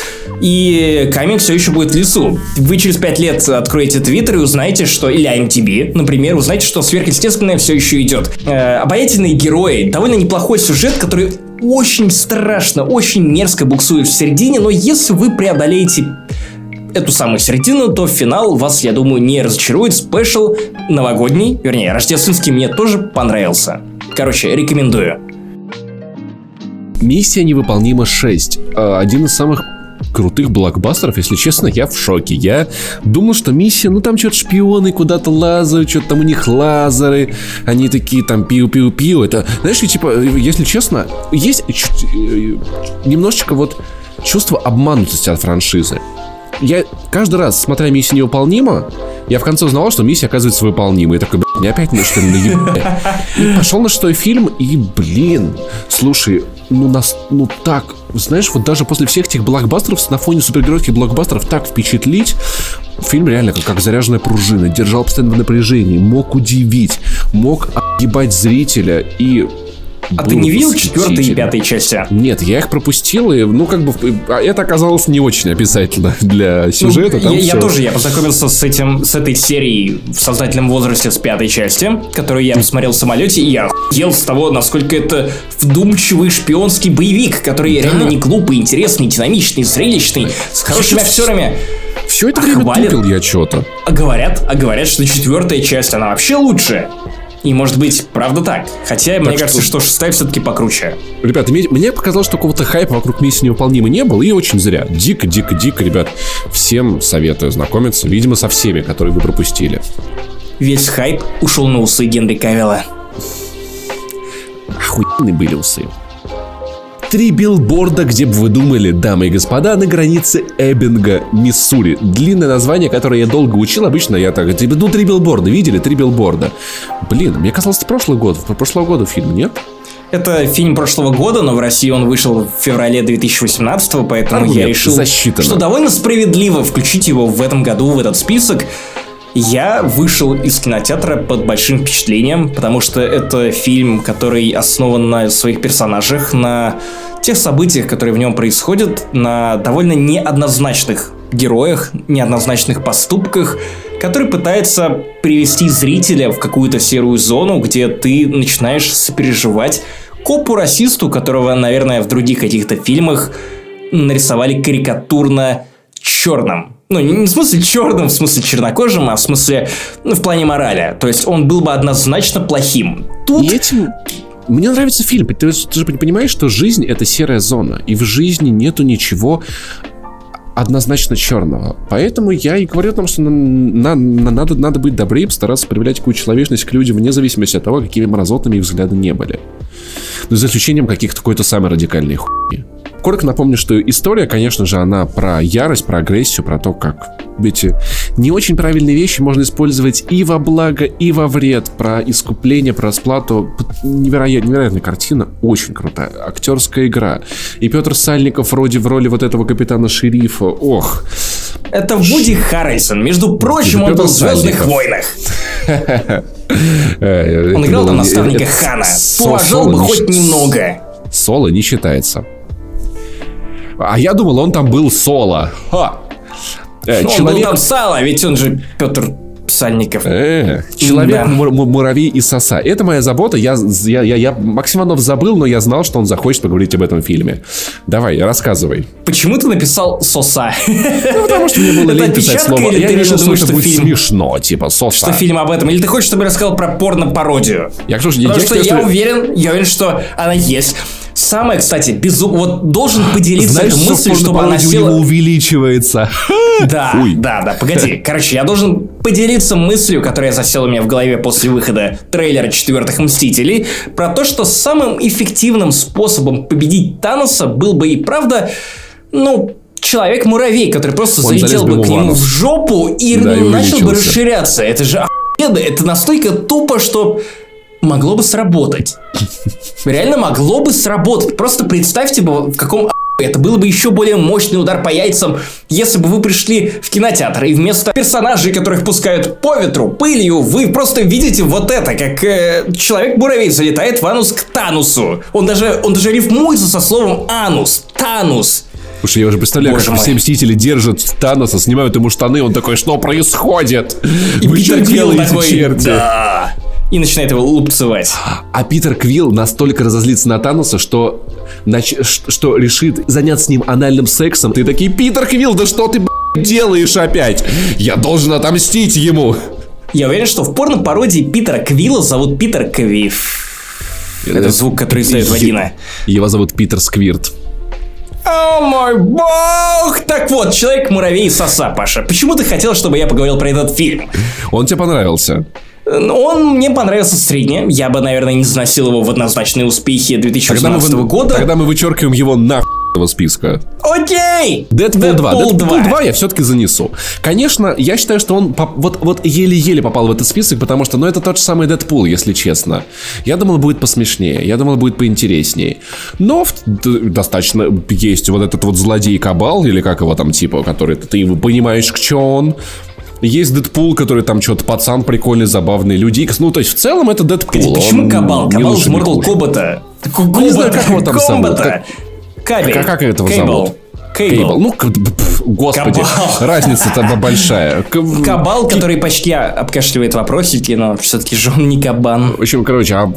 S1: и камень все еще будет в лесу. Вы через 5 лет откроете Твиттер и узнаете, что... Или IMTB, например, узнаете, что сверхъестественное все еще идет. Э, обаятельные герои, довольно неплохой сюжет, который очень страшно, очень мерзко буксует в середине, но если вы преодолеете эту самую середину, то финал вас, я думаю, не разочарует. Спешл новогодний, вернее, рождественский мне тоже понравился. Короче, рекомендую.
S2: Миссия невыполнима 6. А, один из самых крутых блокбастеров, если честно, я в шоке. Я думал, что миссия, ну там что-то шпионы куда-то лазают, что-то там у них лазеры, они такие там пиу-пиу-пиу. Это, знаешь, типа, если честно, есть э, немножечко вот чувство обманутости от франшизы. Я каждый раз, смотря миссию невыполнима, я в конце узнал, что миссия оказывается выполнима. Я такой, блин, не опять мне что ли наебали? И пошел на шестой фильм, и, блин, слушай, ну, нас, ну так, знаешь, вот даже после всех этих блокбастеров, на фоне супергеройских блокбастеров так впечатлить, фильм реально как, как заряженная пружина, держал постоянно в напряжении, мог удивить, мог огибать зрителя. И
S1: а ты не видел четвертые и пятые части?
S2: Нет, я их пропустил, и, ну, как бы, а это оказалось не очень обязательно для ну, сюжета.
S1: Ну, я, я тоже, я познакомился с этим, с этой серией в сознательном возрасте с пятой части, которую я посмотрел в самолете, и я охуел с того, насколько это вдумчивый шпионский боевик, который да. реально не глупый, интересный, динамичный, зрелищный, с хорошими актерами.
S2: Все это время хвалят, я что-то.
S1: А говорят, а говорят, что четвертая часть, она вообще лучше. И может быть, правда так. Хотя, так мне что... кажется, что шестая все-таки покруче.
S2: Ребята, мне показалось, что какого-то хайпа вокруг миссии невыполнимой не было, и очень зря. Дико, дико, дико, ребят. Всем советую знакомиться, видимо, со всеми, которые вы пропустили.
S1: Весь хайп ушел на усы Генри Кавилла.
S2: Охуенные были усы. Три билборда, где бы вы думали, дамы и господа, на границе Эббинга, Миссури. Длинное название, которое я долго учил, обычно я так, типа, ну, три билборда, видели? Три билборда. Блин, мне казалось, это прошлый год, прошлого года фильм, нет?
S1: Это фильм прошлого года, но в России он вышел в феврале 2018, поэтому Аргумент я решил, засчитано. что довольно справедливо включить его в этом году в этот список. Я вышел из кинотеатра под большим впечатлением, потому что это фильм, который основан на своих персонажах, на тех событиях, которые в нем происходят, на довольно неоднозначных героях, неоднозначных поступках, который пытается привести зрителя в какую-то серую зону, где ты начинаешь сопереживать копу-расисту, которого, наверное, в других каких-то фильмах нарисовали карикатурно черным. Ну, не в смысле черным, в смысле чернокожим, а в смысле, ну, в плане морали. То есть он был бы однозначно плохим.
S2: Тут... И этим мне нравится фильм. Ты, ты же понимаешь, что жизнь это серая зона. И в жизни нету ничего однозначно черного. Поэтому я и говорю о том, что на, на, надо, надо быть добрее, стараться проявлять какую человечность к людям, вне зависимости от того, какими мразотными их взгляды не были. Ну, за исключением каких-то какой-то самой радикальной хуйни. Коротко напомню, что история, конечно же, она про ярость, про агрессию, про то, как эти не очень правильные вещи можно использовать и во благо, и во вред, про искупление, про расплату. Невероят, невероятная картина, очень крутая. Актерская игра. И Петр Сальников вроде в роли вот этого капитана шерифа. Ох.
S1: Это Вуди Харрельсон. Между прочим, он был в «Звездных войнах». Э, он играл там наставника Хана. Положил бы хоть немного.
S2: Соло не считается. А я думал, он там был соло. Ха!
S1: Э, ну, человек... Он был там сало, ведь он же Петр Сальников.
S2: Э, человек, да. муравей и соса. Это моя забота. Я, я, я, я Максиманов забыл, но я знал, что он захочет поговорить об этом фильме. Давай, рассказывай.
S1: Почему ты написал соса?
S2: Ну, потому что мне было лень писать слово. Я решил, что это будет смешно, типа соса.
S1: Что фильм об этом? Или ты хочешь, чтобы я рассказал про порно-пародию? Я, Потому что я уверен, я уверен, что она есть. Самое, кстати, безумно... Вот должен поделиться Знаешь, мыслью, чтобы она села...
S2: увеличивается.
S1: Да, Ой. да, да, погоди. Короче, я должен поделиться мыслью, которая засела у меня в голове после выхода трейлера четвертых Мстителей, про то, что самым эффективным способом победить Таноса был бы и правда, ну, человек-муравей, который просто
S2: Он
S1: залетел
S2: бы
S1: к нему в жопу и
S2: Да, и
S1: начал бы расширяться. Это же. Это настолько тупо, что могло бы сработать. Реально могло бы сработать. Просто представьте бы, в каком это было бы еще более мощный удар по яйцам, если бы вы пришли в кинотеатр и вместо персонажей, которых пускают по ветру, пылью, вы просто видите вот это, как э, человек-муравей залетает в анус к Танусу. Он даже, он даже рифмуется со словом анус. Танус.
S2: Слушай, я уже представляю,
S1: Боже
S2: как
S1: мой.
S2: все мстители держат Таноса, снимают ему штаны, он такой, что происходит?
S1: И
S2: Вы
S1: Питер
S2: что делаете,
S1: такой,
S2: черти?
S1: да. И начинает его лупцевать.
S2: А Питер Квилл настолько разозлится на Таноса, что, нач- что решит заняться с ним анальным сексом. Ты такие, Питер Квилл, да что ты, б***ь, делаешь опять? Я должен отомстить ему.
S1: Я уверен, что в порно-пародии Питера Квилла зовут Питер Квиф. Это звук, который издает вагина.
S2: Его зовут Питер Сквирт.
S1: О мой бог! Так вот, Человек-муравей соса, Паша. Почему ты хотел, чтобы я поговорил про этот фильм?
S2: Он тебе понравился?
S1: Он мне понравился средне. Я бы, наверное, не заносил его в однозначные успехи
S2: Тогда мы,
S1: 2018 года.
S2: тогда мы вычеркиваем его на этого списка.
S1: Окей!
S2: Дэдпул 2.
S1: Дэдпул
S2: Дэдпул 2 я все-таки занесу. Конечно, я считаю, что он поп- вот, вот еле-еле попал в этот список, потому что, ну, это тот же самый Дэдпул, если честно. Я думал, будет посмешнее, я думал, будет поинтереснее. Но в- достаточно есть вот этот вот злодей Кабал, или как его там типа, который ты понимаешь, к чему он. Есть Дэдпул, который там что-то пацан прикольный, забавный, люди Икс. Ну, то есть, в целом это Дэдпул.
S1: Почему
S2: он
S1: Кабал? Кабал из Mortal. Kombat.
S2: Ну, не знаю, как его там зовут.
S1: Комбата. Кабель.
S2: Как- как этого
S1: Кейбл.
S2: зовут?
S1: Кейбл.
S2: Кейбл. Ну, господи, разница-то большая.
S1: Кабал, который почти обкашливает вопросики, но все-таки же он не кабан.
S2: В общем, короче, а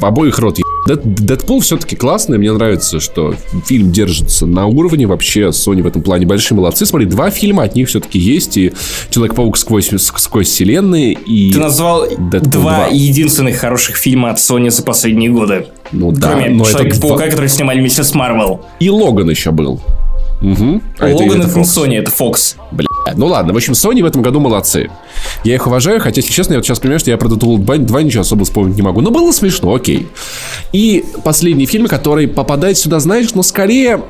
S2: обоих рот Дэдпул все-таки классный, мне нравится, что фильм держится на уровне, вообще Sony в этом плане большие молодцы. Смотри, два фильма от них все-таки есть, и Человек-паук сквозь, сквозь вселенные, и...
S1: Ты назвал
S2: Дэдпул
S1: два
S2: 2.
S1: единственных хороших фильма от Sony за последние годы.
S2: Ну да,
S1: Кроме
S2: это
S1: Человека-паука,
S2: два-
S1: который снимали вместе с Марвел.
S2: И Логан еще был. Угу. А это-
S1: Логан
S2: это
S1: это. Sony, это Fox.
S2: Бля. Ну ладно, в общем, Sony в этом году молодцы. Я их уважаю, хотя, если честно, я вот сейчас понимаю, что я про Deadpool 2, 2 ничего особо вспомнить не могу. Но было смешно, окей. И последний фильм, который попадает сюда, знаешь, но скорее...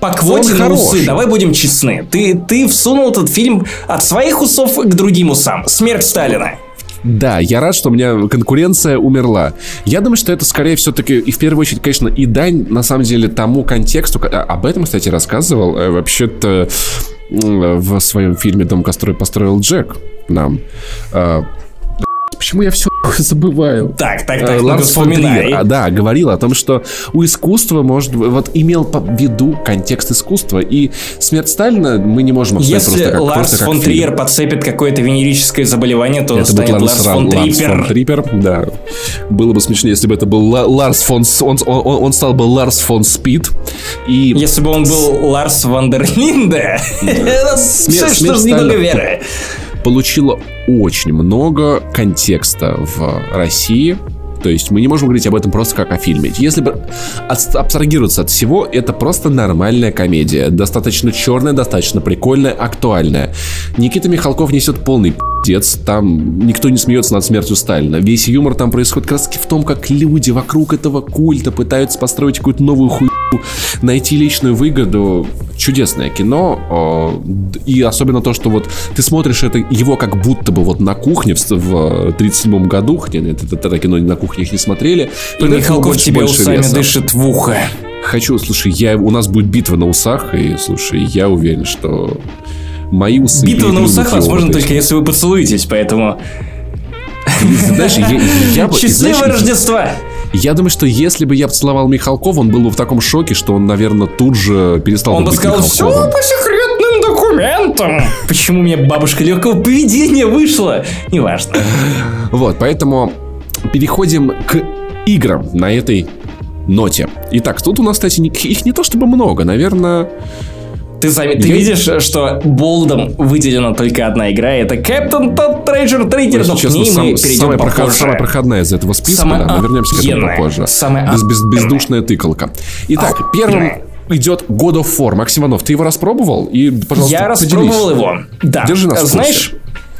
S1: По квоте на
S2: хороший.
S1: усы, давай будем честны. Ты, ты всунул этот фильм от своих усов к другим усам. Смерть Сталина.
S2: Да, я рад, что у меня конкуренция умерла. Я думаю, что это скорее все-таки, и в первую очередь, конечно, и дань, на самом деле, тому контексту. ко- а, Об этом, кстати, рассказывал э, вообще-то в своем фильме «Дом, который построил Джек» нам. Почему я все забываю?
S1: Так, так, так,
S2: Ларс фон. Триер, да, говорил о том, что у искусства может вот имел по виду контекст искусства и смерть Сталина мы не можем обсуждать
S1: Если
S2: просто как,
S1: Ларс
S2: просто как
S1: фон
S2: фильм.
S1: Триер подцепит какое-то венерическое заболевание, то он
S2: Это будет
S1: станет
S2: Ларс,
S1: Ларс фон
S2: Ларс фон Трипер, да. Было бы смешнее, если бы это был Ла- Ларс фон... Он, он, он стал бы Ларс фон Спид. И
S1: Если бы он был Ларс Вандерлинде, это все, что немного веры.
S2: Получила очень много контекста в России. То есть мы не можем говорить об этом просто как о фильме. Если бы абстрагироваться от всего, это просто нормальная комедия. Достаточно черная, достаточно прикольная, актуальная. Никита Михалков несет полный пиздец. Там никто не смеется над смертью Сталина. Весь юмор там происходит как раз таки в том, как люди вокруг этого культа пытаются построить какую-то новую хуйню, найти личную выгоду. Чудесное кино. д- И особенно то, что вот ты смотришь это его как будто бы вот на кухне в, в 37 году, хотя нет, это, это кино на кухне их не смотрели.
S1: И Михалков тебе усами
S2: веса.
S1: дышит в ухо.
S2: Хочу, слушай, я, у нас будет битва на усах, и, слушай, я уверен, что мои усы...
S1: Битва на усах возможно
S2: есть,
S1: только если вы поцелуетесь, поэтому...
S2: знаешь, я, я бы-
S1: Счастливого
S2: знаешь,
S1: Рождества!
S2: Я думаю, что если бы я поцеловал Михалкова, он был бы в таком шоке, что он, наверное, тут же перестал
S1: Он
S2: бы
S1: бы
S2: быть
S1: сказал, все
S2: Михалковым.
S1: по секретным документам. Почему у меня бабушка легкого поведения вышла? Неважно.
S2: Вот, поэтому переходим к играм на этой ноте. Итак, тут у нас, кстати, их не то чтобы много, наверное...
S1: Ты, зам- ты видишь, что болдом выделена только одна игра, и это Captain Todd Treasure Trigger, но
S2: Если
S1: к
S2: честно,
S1: ней
S2: сам-
S1: мы перейдем
S2: самая, проход-
S1: попозже.
S2: самая проходная из этого списка,
S1: Самая
S2: да, мы вернемся к этому попозже.
S1: Самая
S2: Без- без- бездушная тыкалка. Итак, первым
S1: Охуенная.
S2: идет God of War. Максим Иванов, ты его распробовал? И, пожалуйста,
S1: Я
S2: поделись.
S1: распробовал его. Да.
S2: Держи нас.
S1: Знаешь,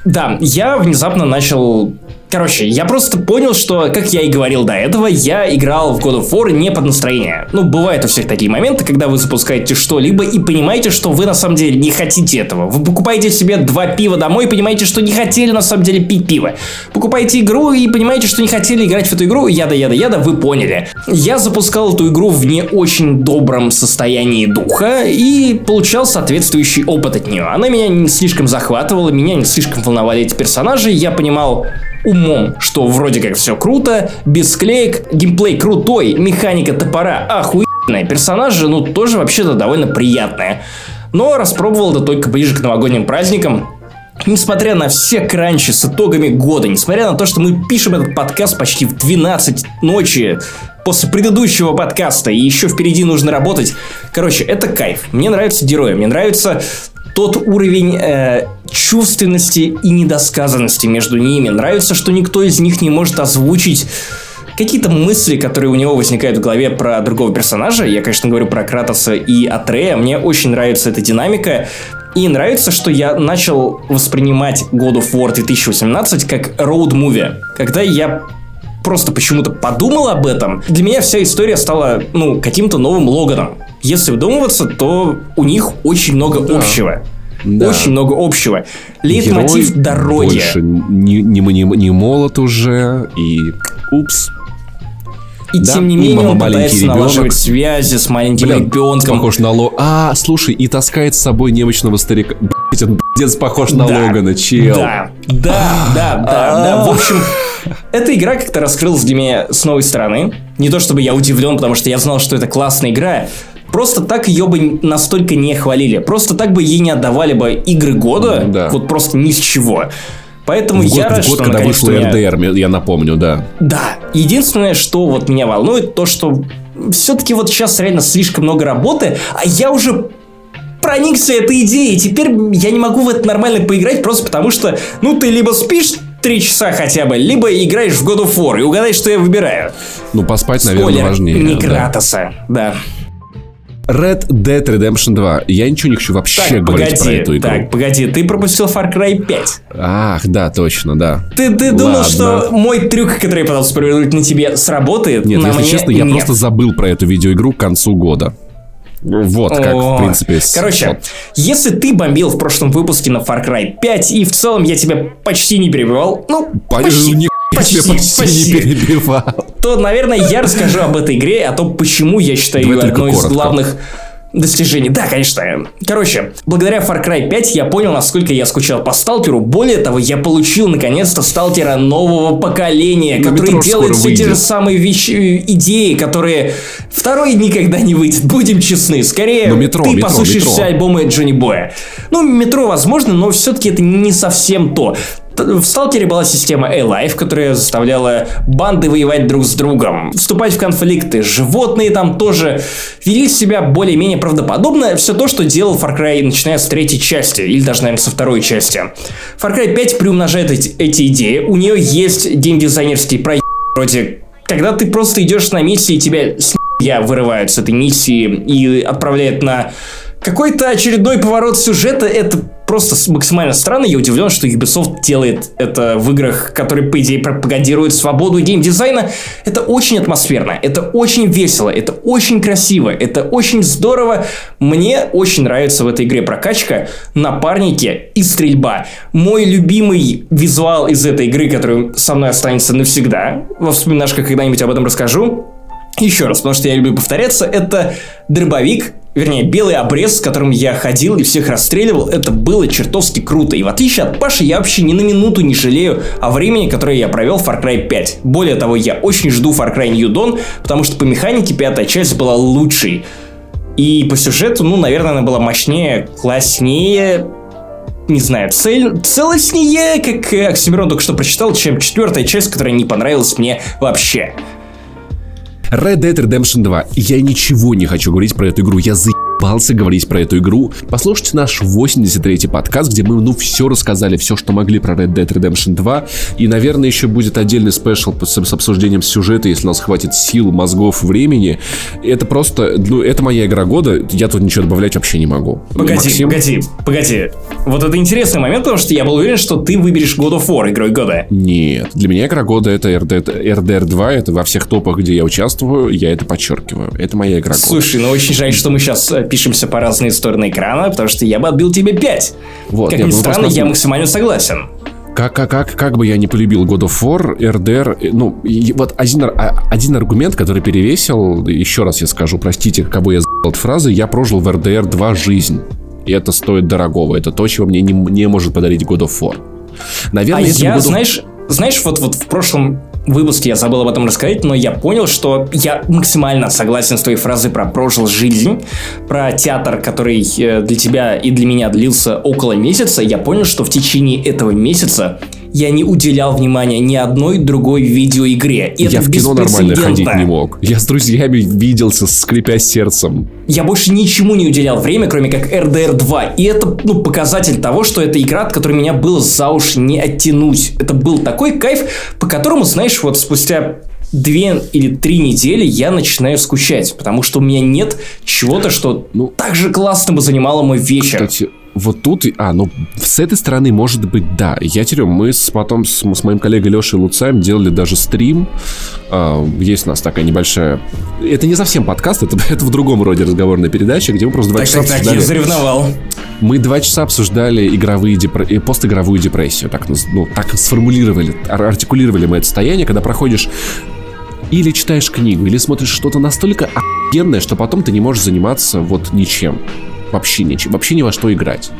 S1: да, я внезапно начал Короче, я просто понял, что, как я и говорил до этого, я играл в God of War не под настроение. Ну, бывают у всех такие моменты, когда вы запускаете что-либо и понимаете, что вы на самом деле не хотите этого. Вы покупаете себе два пива домой и понимаете, что не хотели на самом деле пить пиво. Покупаете игру и понимаете, что не хотели играть в эту игру, яда-яда-яда, вы поняли. Я запускал эту игру в не очень добром состоянии духа и получал соответствующий опыт от нее. Она меня не слишком захватывала, меня не слишком волновали эти персонажи, я понимал, умом, что вроде как все круто, без склеек, геймплей крутой, механика топора охуенная, персонажи, ну, тоже вообще-то довольно приятные. Но распробовал это только ближе к новогодним праздникам, Несмотря на все кранчи с итогами года, несмотря на то, что мы пишем этот подкаст почти в 12 ночи после предыдущего подкаста, и еще впереди нужно работать. Короче, это кайф. Мне нравятся герои, мне нравится тот уровень э, чувственности и недосказанности между ними. Нравится, что никто из них не может озвучить какие-то мысли, которые у него возникают в голове про другого персонажа. Я, конечно, говорю про Кратоса и Атрея. Мне очень нравится эта динамика. И нравится, что я начал воспринимать God of War 2018 как роуд-муви. Когда я просто почему-то подумал об этом, для меня вся история стала, ну, каким-то новым Логаном. Если вдумываться, то у них очень много да. общего. Да. Очень много общего. Лейтмотив дороги.
S2: Больше не, не, не, не молот уже, и упс.
S1: И да? тем не менее он пытается налаживать связи с маленьким Блин, ребенком.
S2: Похож на Ло... А, слушай, и таскает с собой немощного старика. Блять, он пиздец похож на да. Логана, чел.
S1: Да, да, да, да, да. В общем, эта игра как-то раскрылась для меня с новой стороны. Не то чтобы я удивлен, потому что я знал, что это классная игра. Просто так ее бы настолько не хвалили. Просто так бы ей не отдавали бы игры года. Да. Вот просто ни с чего. Поэтому
S2: в
S1: я
S2: год,
S1: рад,
S2: в год,
S1: что
S2: когда вышла меня... РДР, я напомню, да.
S1: Да. Единственное, что вот меня волнует, то, что все-таки вот сейчас реально слишком много работы, а я уже проникся этой идеей. Теперь я не могу в это нормально поиграть, просто потому что, ну, ты либо спишь три часа хотя бы, либо играешь в God of War и угадай, что я выбираю.
S2: Ну, поспать, Спойлер, наверное, важнее.
S1: не Кратоса, да.
S2: Red Dead Redemption 2. Я ничего не хочу вообще так, говорить
S1: погоди,
S2: про эту игру.
S1: Так, погоди, ты пропустил Far Cry 5.
S2: Ах, да, точно, да.
S1: Ты, ты думал, что мой трюк, который я пытался провернуть на тебе, сработает?
S2: Нет,
S1: на
S2: если
S1: мне
S2: честно, я
S1: нет.
S2: просто забыл про эту видеоигру к концу года. Вот как, О, в принципе.
S1: Короче,
S2: вот.
S1: если ты бомбил в прошлом выпуске на Far Cry 5, и в целом я тебя почти не перебивал, ну, почти,
S2: не почти, почти, почти не перебивал.
S1: То, наверное, я расскажу об этой игре, о том, почему я считаю ее одной из главных достижений. Да, конечно. Короче, благодаря Far Cry 5 я понял, насколько я скучал по сталкеру. Более того, я получил наконец-то сталкера нового поколения, На который делает все выйдет. те же самые вещи, идеи, которые второй никогда не выйдет. Будем честны. Скорее, но метро, ты метро, послушаешь метро. все альбомы Джонни Боя. Ну, метро возможно, но все-таки это не совсем то. В Сталкере была система A-Life, которая заставляла банды воевать друг с другом, вступать в конфликты. Животные там тоже вели себя более-менее правдоподобно. Все то, что делал Far Cry, начиная с третьей части, или даже, наверное, со второй части. Far Cry 5 приумножает эти, эти идеи. У нее есть геймдизайнерские проекты, вроде когда ты просто идешь на миссии, тебя с я вырывают с этой миссии и отправляют на какой-то очередной поворот сюжета, это просто максимально странно. Я удивлен, что Ubisoft делает это в играх, которые, по идее, пропагандируют свободу геймдизайна. Это очень атмосферно, это очень весело, это очень красиво, это очень здорово. Мне очень нравится в этой игре прокачка, напарники и стрельба. Мой любимый визуал из этой игры, который со мной останется навсегда. Во вспоминашках когда-нибудь об этом расскажу. Еще раз, потому что я люблю повторяться, это дробовик, вернее, белый обрез, с которым я ходил и всех расстреливал, это было чертовски круто. И в отличие от Паши, я вообще ни на минуту не жалею о времени, которое я провел в Far Cry 5. Более того, я очень жду Far Cry New Dawn, потому что по механике пятая часть была лучшей. И по сюжету, ну, наверное, она была мощнее, класснее, не знаю, цель, целостнее, как Оксимирон только что прочитал, чем четвертая часть, которая не понравилась мне вообще.
S2: Red Dead Redemption 2. Я ничего не хочу говорить про эту игру. Я за заебался говорить про эту игру. Послушайте наш 83-й подкаст, где мы, ну, все рассказали, все, что могли про Red Dead Redemption 2. И, наверное, еще будет отдельный спешл с, с обсуждением сюжета, если у нас хватит сил, мозгов, времени. Это просто, ну, это моя игра года, я тут ничего добавлять вообще не могу.
S1: Погоди, Максим? погоди, погоди. Вот это интересный момент, потому что я был уверен, что ты выберешь God of War игрой года.
S2: Нет, для меня игра года это RDR, RDR 2, это во всех топах, где я участвую, я это подчеркиваю. Это моя игра года.
S1: Слушай, ну очень жаль, что мы сейчас пишемся по разные стороны экрана, потому что я бы отбил тебе 5. Вот, как нет, ни ну, странно, я максимально согласен.
S2: Как, как, как, как бы я не полюбил God of War, RDR, э, ну, вот один, а, один аргумент, который перевесил, еще раз я скажу, простите, кого я за***л от фразы, я прожил в RDR 2 жизнь. И это стоит дорогого. Это то, чего мне не, не может подарить God of War.
S1: Наверное, а я, God of... знаешь, знаешь, вот, вот в прошлом выпуске я забыл об этом рассказать, но я понял, что я максимально согласен с твоей фразой про прожил жизнь, про театр, который э, для тебя и для меня длился около месяца. Я понял, что в течение этого месяца я не уделял внимания ни одной другой видеоигре.
S2: И я это в кино нормально ходить не мог. Я с друзьями виделся, скрипя сердцем.
S1: Я больше ничему не уделял время, кроме как RDR 2. И это ну, показатель того, что это игра, от которой меня было за уши не оттянуть. Это был такой кайф, по которому, знаешь, вот спустя две или три недели я начинаю скучать, потому что у меня нет чего-то, что ну, так же классно бы занимало мой вечер.
S2: Кстати, вот тут, а, ну, с этой стороны, может быть, да. Я терю, мы с, потом с, с моим коллегой Лешей Луцаем делали даже стрим. А, есть у нас такая небольшая... Это не совсем подкаст, это, это в другом роде разговорная передача, где мы просто два так, часа
S1: так, обсуждали... Так, я заревновал.
S2: Мы два часа обсуждали игровые депр... Э, постигровую депрессию. Так, ну, так сформулировали, артикулировали мы это состояние, когда проходишь или читаешь книгу, или смотришь что-то настолько охуенное, что потом ты не можешь заниматься вот ничем вообще ничем, вообще ни во что играть.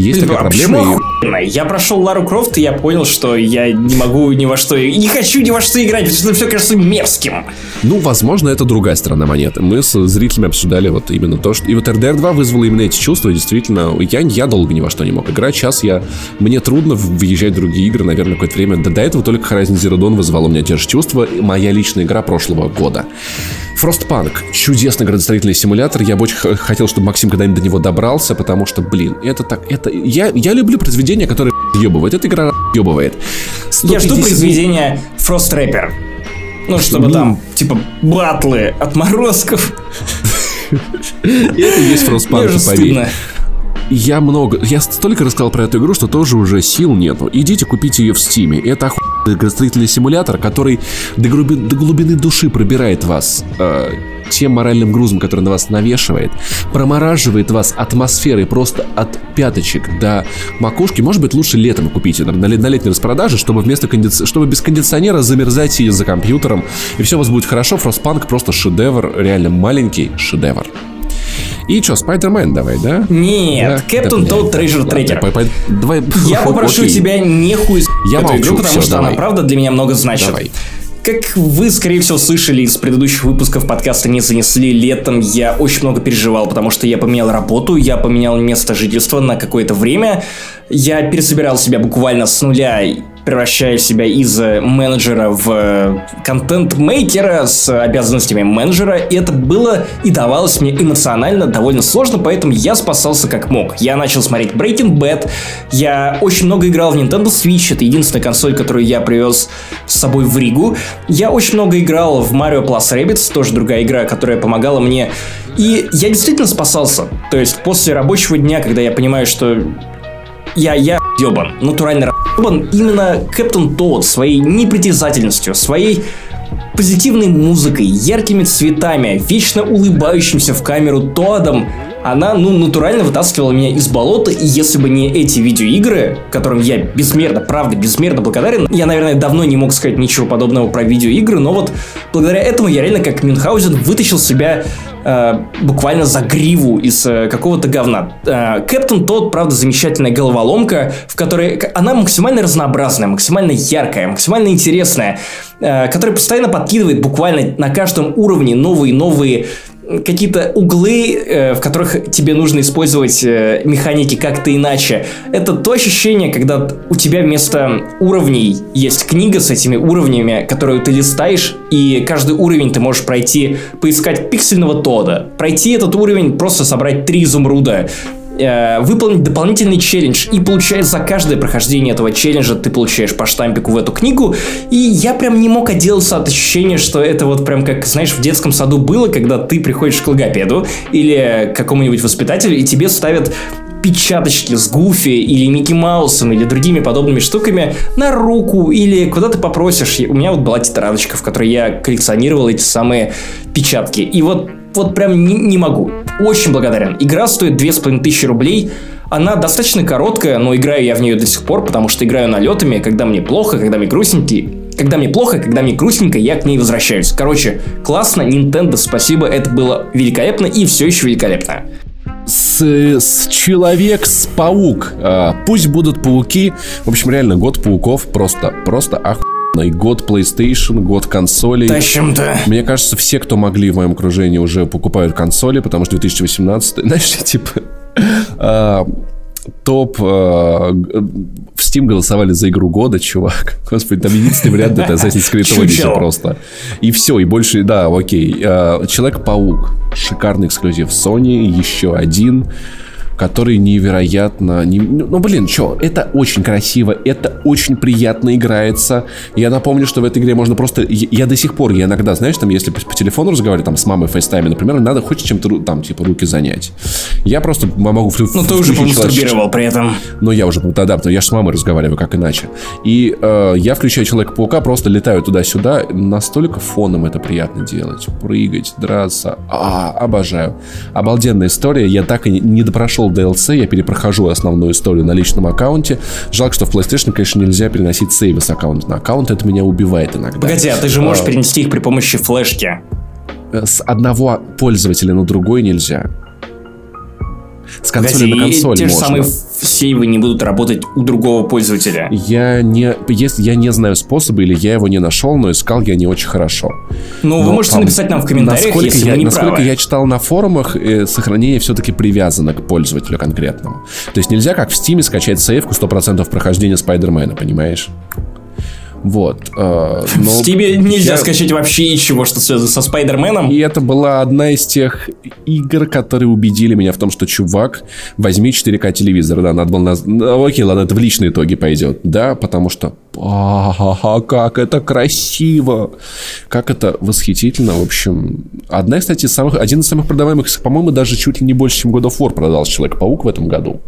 S2: Есть такая проблема.
S1: И... Я прошел Лару Крофт, и я понял, что я не могу ни во что не хочу ни во что играть, потому что все кажется мерзким.
S2: Ну, возможно, это другая сторона монеты. Мы с зрителями обсуждали вот именно то, что... И вот RDR 2 вызвало именно эти чувства, действительно, я, я долго ни во что не мог играть. Сейчас я... Мне трудно выезжать в другие игры, наверное, какое-то время. Да до этого только Horizon Zero Dawn вызвала у меня те же чувства. Моя личная игра прошлого года. Frostpunk. Чудесный градостроительный симулятор. Я бы очень хотел, чтобы Максим когда-нибудь до него добрался, потому что, блин, это так... Это... Я, я люблю произведения, которые ебывают. Эта игра ебывает.
S1: Я жду произведения Frost Rapper. Ну, чтобы ну... там, типа, батлы отморозков.
S2: Это есть Frostpunk, поверь я много... Я столько рассказал про эту игру, что тоже уже сил нету. Идите, купите ее в Стиме. Это охуенный градостроительный симулятор, который до, груби... до глубины души пробирает вас э, тем моральным грузом, который на вас навешивает, промораживает вас атмосферой просто от пяточек до макушки. Может быть, лучше летом купить на, на летней распродаже, чтобы вместо кондиц... чтобы без кондиционера замерзать сидя за компьютером, и все у вас будет хорошо. Frostpunk просто шедевр, реально маленький шедевр. И что, Spider-Man давай, да?
S1: Нет, Captain Toad Treasure Tracker. Я попрошу тебя не хуй
S2: Я эту игру,
S1: потому что она правда для меня много значит. Давай. Как вы, скорее всего, слышали из предыдущих выпусков подкаста «Не занесли», летом я очень много переживал, потому что я поменял работу, я поменял место жительства на какое-то время, я пересобирал себя буквально с нуля превращая себя из э, менеджера в э, контент-мейкера с обязанностями менеджера. И это было и давалось мне эмоционально довольно сложно, поэтому я спасался как мог. Я начал смотреть Breaking Bad, я очень много играл в Nintendo Switch, это единственная консоль, которую я привез с собой в Ригу. Я очень много играл в Mario Plus Rabbids, тоже другая игра, которая помогала мне. И я действительно спасался. То есть после рабочего дня, когда я понимаю, что я, я ебан, натурально ебан именно Captain Toad своей непритязательностью, своей позитивной музыкой, яркими цветами, вечно улыбающимся в камеру Toad ом, она, ну, натурально вытаскивала меня из болота, и если бы не эти видеоигры, которым я безмерно, правда, безмерно благодарен, я, наверное, давно не мог сказать ничего подобного про видеоигры, но вот благодаря этому я реально, как Мюнхгаузен, вытащил себя э, буквально за гриву из э, какого-то говна. Э, Captain Toad, правда, замечательная головоломка, в которой она максимально разнообразная, максимально яркая, максимально интересная, э, которая постоянно подкидывает буквально на каждом уровне новые-новые какие-то углы, э, в которых тебе нужно использовать э, механики как-то иначе. Это то ощущение, когда у тебя вместо уровней есть книга с этими уровнями, которую ты листаешь, и каждый уровень ты можешь пройти, поискать пиксельного тода, пройти этот уровень, просто собрать три изумруда, э, выполнить дополнительный челлендж. И получается, за каждое прохождение этого челленджа ты получаешь по штампику в эту книгу. И я прям не мог отделаться от ощущения, что это вот прям как, знаешь, в детском саду было, когда ты приходишь к логопеду или к какому-нибудь воспитателю, и тебе ставят печаточки с Гуфи или Микки Маусом или другими подобными штуками на руку или куда ты попросишь. У меня вот была тетрадочка, в которой я коллекционировал эти самые печатки. И вот вот прям не, не могу. Очень благодарен. Игра стоит 2500 рублей. Она достаточно короткая, но играю я в нее до сих пор, потому что играю налетами, когда мне плохо, когда мне грустненько. Когда мне плохо, когда мне грустненько, я к ней возвращаюсь. Короче, классно, Nintendo, спасибо, это было великолепно и все еще великолепно.
S2: С, с человек с паук. А, пусть будут пауки. В общем, реально, год пауков просто, просто охуенно. И год PlayStation, год консолей.
S1: Тащим-то.
S2: Мне кажется, все, кто могли в моем окружении, уже покупают консоли, потому что 2018, знаешь, типа... А, топ э, в Steam голосовали за игру года, чувак. Господи, там единственный вариант это Assassin's Creed Odyssey просто. И все, и больше, да, окей. Э, Человек-паук. Шикарный эксклюзив Sony, еще один который невероятно... Не, ну, блин, что, это очень красиво, это очень приятно играется. Я напомню, что в этой игре можно просто... Я, я до сих пор, я иногда, знаешь, там, если по, по телефону разговариваю, там, с мамой в FaceTime е, например, надо хоть чем-то, там, типа, руки занять. Я просто могу...
S1: Ну, ты уже помастурбировал при этом.
S2: Ну, я уже, да, да, я же с мамой разговариваю, как иначе. И э, я включаю Человека-паука, просто летаю туда-сюда, настолько фоном это приятно делать. Прыгать, драться. А, обожаю. Обалденная история, я так и не допрошел DLC, я перепрохожу основную историю на личном аккаунте. Жалко, что в PlayStation, конечно, нельзя переносить сейвы с аккаунта на аккаунт, это меня убивает иногда.
S1: Погоди, а ты же можешь а... перенести их при помощи флешки.
S2: С одного пользователя на другой нельзя. С консоли на консоль
S1: те
S2: же
S1: самые сейвы не будут работать у другого пользователя.
S2: Я не, если я не знаю способа или я его не нашел, но искал я не очень хорошо.
S1: Ну, вы можете по, написать нам в комментариях, насколько если
S2: я,
S1: вы не
S2: Насколько
S1: правы.
S2: я читал на форумах, э, сохранение все-таки привязано к пользователю конкретному. То есть нельзя как в Steam скачать сейвку 100% прохождения Спайдермена, понимаешь? Вот. Э,
S1: но в Steam нельзя я... скачать вообще ничего, что связано со Спайдерменом.
S2: И это была одна из тех игр, которые убедили меня в том, что, чувак, возьми 4К телевизор. Да, надо было... Наз... Ну, окей, ладно, это в личные итоги пойдет. Да, потому что... А, как это красиво! Как это восхитительно. В общем, одна, кстати, из самых... один из самых продаваемых, по-моему, даже чуть ли не больше, чем God of War продал Человек-паук в этом году.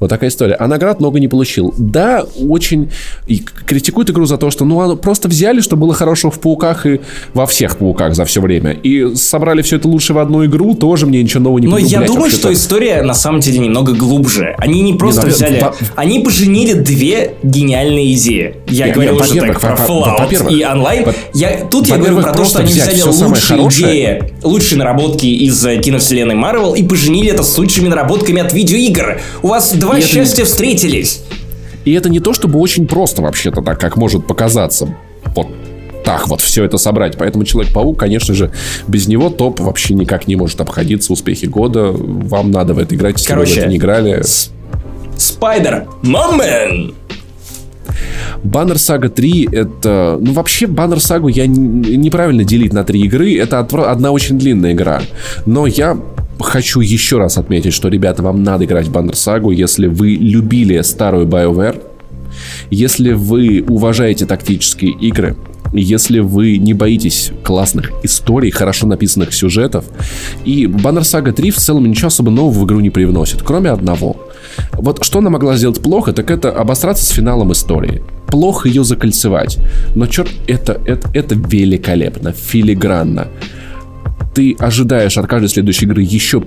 S2: Вот такая история. А наград много не получил. Да, очень и критикуют игру за то, что ну просто взяли, что было хорошо в пауках и во всех пауках за все время. И собрали все это лучше в одну игру, тоже мне ничего нового не
S1: Но я думаю, что история на самом деле немного глубже. Они не просто не, взяли, по... они поженили две гениальные идеи. Я не, говорил не, уже так про Fallout и онлайн. По... Я, тут я говорю про то, что они взяли лучшие идеи, лучшие наработки из э, киновселенной Marvel и поженили это с лучшими наработками от видеоигр. У вас два и счастья это... встретились.
S2: И это не то, чтобы очень просто вообще-то так, как может показаться. Вот так вот все это собрать. Поэтому Человек-паук, конечно же, без него топ вообще никак не может обходиться успехи года. Вам надо в это играть, если Короче, вы в это не играли.
S1: Спайдер Момент!
S2: Баннер Сага 3 это... Ну, вообще, Баннер Сагу я неправильно делить на три игры. Это одна очень длинная игра. Но я хочу еще раз отметить, что, ребята, вам надо играть в Saga, если вы любили старую BioWare, если вы уважаете тактические игры, если вы не боитесь классных историй, хорошо написанных сюжетов. И Banner Saga 3 в целом ничего особо нового в игру не привносит, кроме одного. Вот что она могла сделать плохо, так это обосраться с финалом истории. Плохо ее закольцевать. Но черт, это, это, это великолепно, филигранно ты ожидаешь от каждой следующей игры еще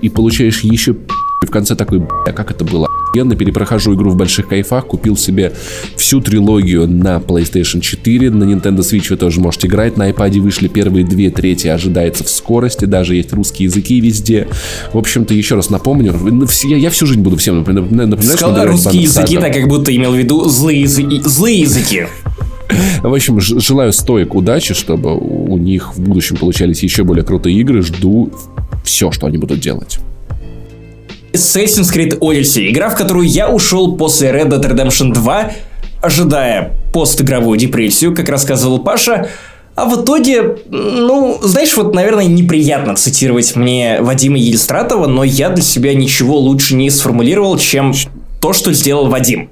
S2: и получаешь еще и в конце такой, а как это было? Я перепрохожу игру в больших кайфах, купил себе всю трилогию на PlayStation 4, на Nintendo Switch вы тоже можете играть, на iPad вышли первые две трети, ожидается в скорости, даже есть русские языки везде. В общем-то, еще раз напомню, я, я всю жизнь буду всем напоминать,
S1: Сказал русские языки, так как будто имел в виду злые. Злые языки.
S2: В общем, желаю стоек удачи, чтобы у них в будущем получались еще более крутые игры. Жду все, что они будут делать.
S1: Assassin's Creed Odyssey, игра, в которую я ушел после Red Dead Redemption 2, ожидая постигровую депрессию, как рассказывал Паша, а в итоге, ну, знаешь, вот, наверное, неприятно цитировать мне Вадима Ельстратова, но я для себя ничего лучше не сформулировал, чем то, что сделал Вадим.